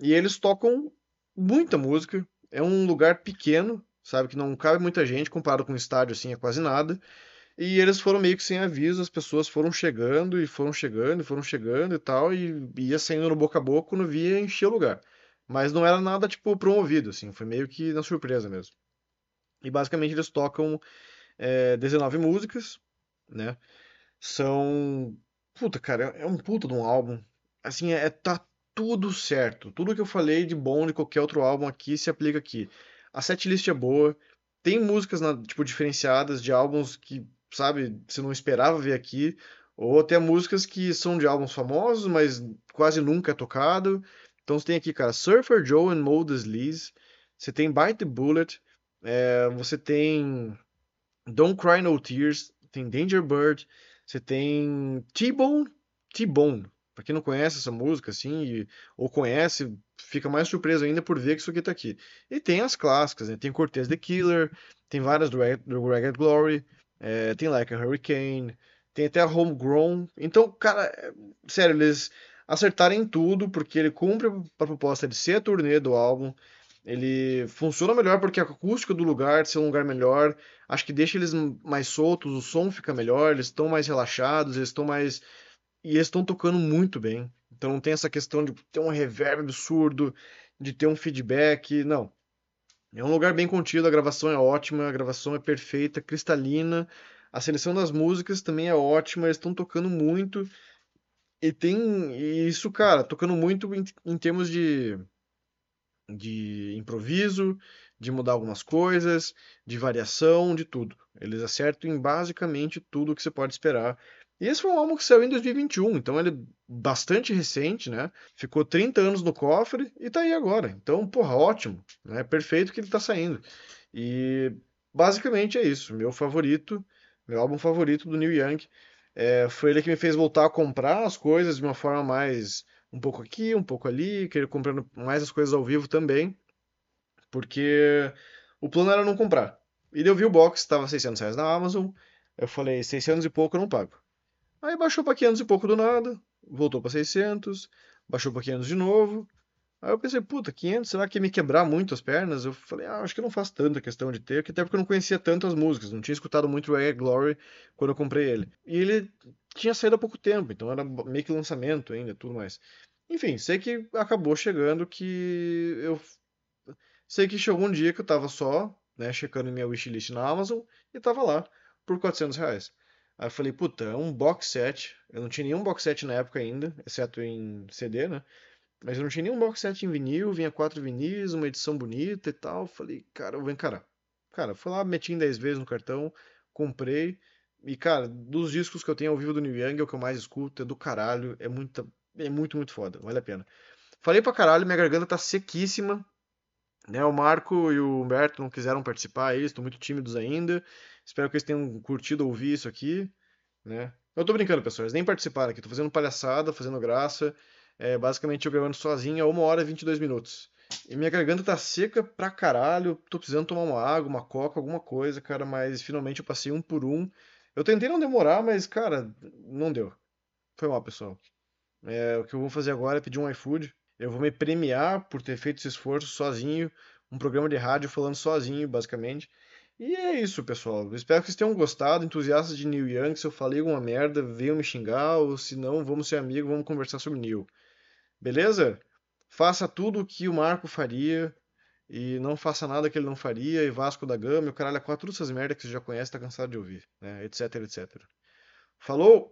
E eles tocam muita música. É um lugar pequeno, sabe, que não cabe muita gente, comparado com um estádio, assim, é quase nada. E eles foram meio que sem aviso, as pessoas foram chegando e foram chegando e foram chegando e tal, e ia saindo no boca a boca, quando via, encher o lugar. Mas não era nada, tipo, promovido, assim, foi meio que na surpresa mesmo. E basicamente eles tocam é, 19 músicas, né? São. Puta, cara, é um puta de um álbum. Assim, é, tá tudo certo. Tudo que eu falei de bom de qualquer outro álbum aqui se aplica aqui. A setlist é boa, tem músicas na- tipo diferenciadas de álbuns que, sabe, você não esperava ver aqui, ou até músicas que são de álbuns famosos, mas quase nunca é tocado. Então você tem aqui, cara, Surfer Joe and Modus Lees, você tem Bite the Bullet, é, você tem Don't Cry No Tears, tem Danger Bird, você tem T-Bone, T-Bone. Pra quem não conhece essa música, assim, ou conhece, fica mais surpreso ainda por ver que isso aqui tá aqui. E tem as clássicas, né? Tem Cortez the Killer, tem várias do, do Ragged Glory, é, tem Like a Hurricane, tem até a Homegrown. Então, cara, é- sério, eles acertaram em tudo, porque ele cumpre a proposta de ser a turnê do álbum. Ele funciona melhor porque a acústica do lugar, ser um lugar melhor, acho que deixa eles mais soltos, o som fica melhor, eles estão mais relaxados, eles estão mais. E eles estão tocando muito bem. Então não tem essa questão de ter um reverb absurdo, de ter um feedback. Não. É um lugar bem contido, a gravação é ótima, a gravação é perfeita, cristalina. A seleção das músicas também é ótima, eles estão tocando muito. E tem e isso, cara, tocando muito em, em termos de, de improviso, de mudar algumas coisas, de variação, de tudo. Eles acertam em basicamente tudo que você pode esperar. E esse foi um álbum que saiu em 2021, então ele é bastante recente, né? Ficou 30 anos no cofre e tá aí agora. Então, porra, ótimo, né? Perfeito que ele tá saindo. E basicamente é isso. Meu favorito, meu álbum favorito do Neil Young. É, foi ele que me fez voltar a comprar as coisas de uma forma mais um pouco aqui, um pouco ali, querer comprando mais as coisas ao vivo também, porque o plano era não comprar. E eu vi o box, estava 600 reais na Amazon, eu falei, 600 e pouco eu não pago. Aí baixou para 500 e pouco do nada, voltou para 600, baixou para 500 de novo. Aí eu pensei, puta, 500, será que ia me quebrar muito as pernas? Eu falei, ah, acho que não faz tanta questão de ter, até porque eu não conhecia tanto as músicas, não tinha escutado muito Rare Glory quando eu comprei ele. E ele tinha saído há pouco tempo, então era meio que lançamento ainda, tudo mais. Enfim, sei que acabou chegando que eu sei que chegou um dia que eu tava só, né, checando minha wishlist na Amazon e tava lá por 400 reais. Aí eu falei, puta, é um box set. Eu não tinha nenhum box set na época ainda, exceto em CD, né? Mas eu não tinha nenhum box set em vinil, vinha quatro vinis, uma edição bonita e tal. Falei, cara, eu vou encarar. Cara, fui lá, meti em 10 vezes no cartão, comprei. E, cara, dos discos que eu tenho ao vivo do Neil Young, é o que eu mais escuto, é do caralho. É, muita, é muito, muito foda, vale a pena. Falei pra caralho, minha garganta tá sequíssima. Né, o Marco e o Humberto não quiseram participar, eles estão muito tímidos ainda. Espero que eles tenham curtido ouvir isso aqui, né? Eu tô brincando, pessoal, eles nem participaram aqui, tô fazendo palhaçada, fazendo graça. É, basicamente eu gravando sozinho a 1 hora e 22 minutos. E minha garganta tá seca pra caralho, tô precisando tomar uma água, uma coca, alguma coisa, cara, mas finalmente eu passei um por um. Eu tentei não demorar, mas, cara, não deu. Foi mal, pessoal. É, o que eu vou fazer agora é pedir um iFood. Eu vou me premiar por ter feito esse esforço sozinho, um programa de rádio falando sozinho, basicamente. E é isso, pessoal. Espero que vocês tenham gostado, entusiastas de Neil Young. Se eu falei alguma merda, venham me xingar, ou se não, vamos ser amigos, vamos conversar sobre Neil. Beleza? Faça tudo o que o Marco faria e não faça nada que ele não faria, e Vasco da Gama, e o caralho, é quatro essas merdas que você já conhece, tá cansado de ouvir, né? Etc, etc. Falou!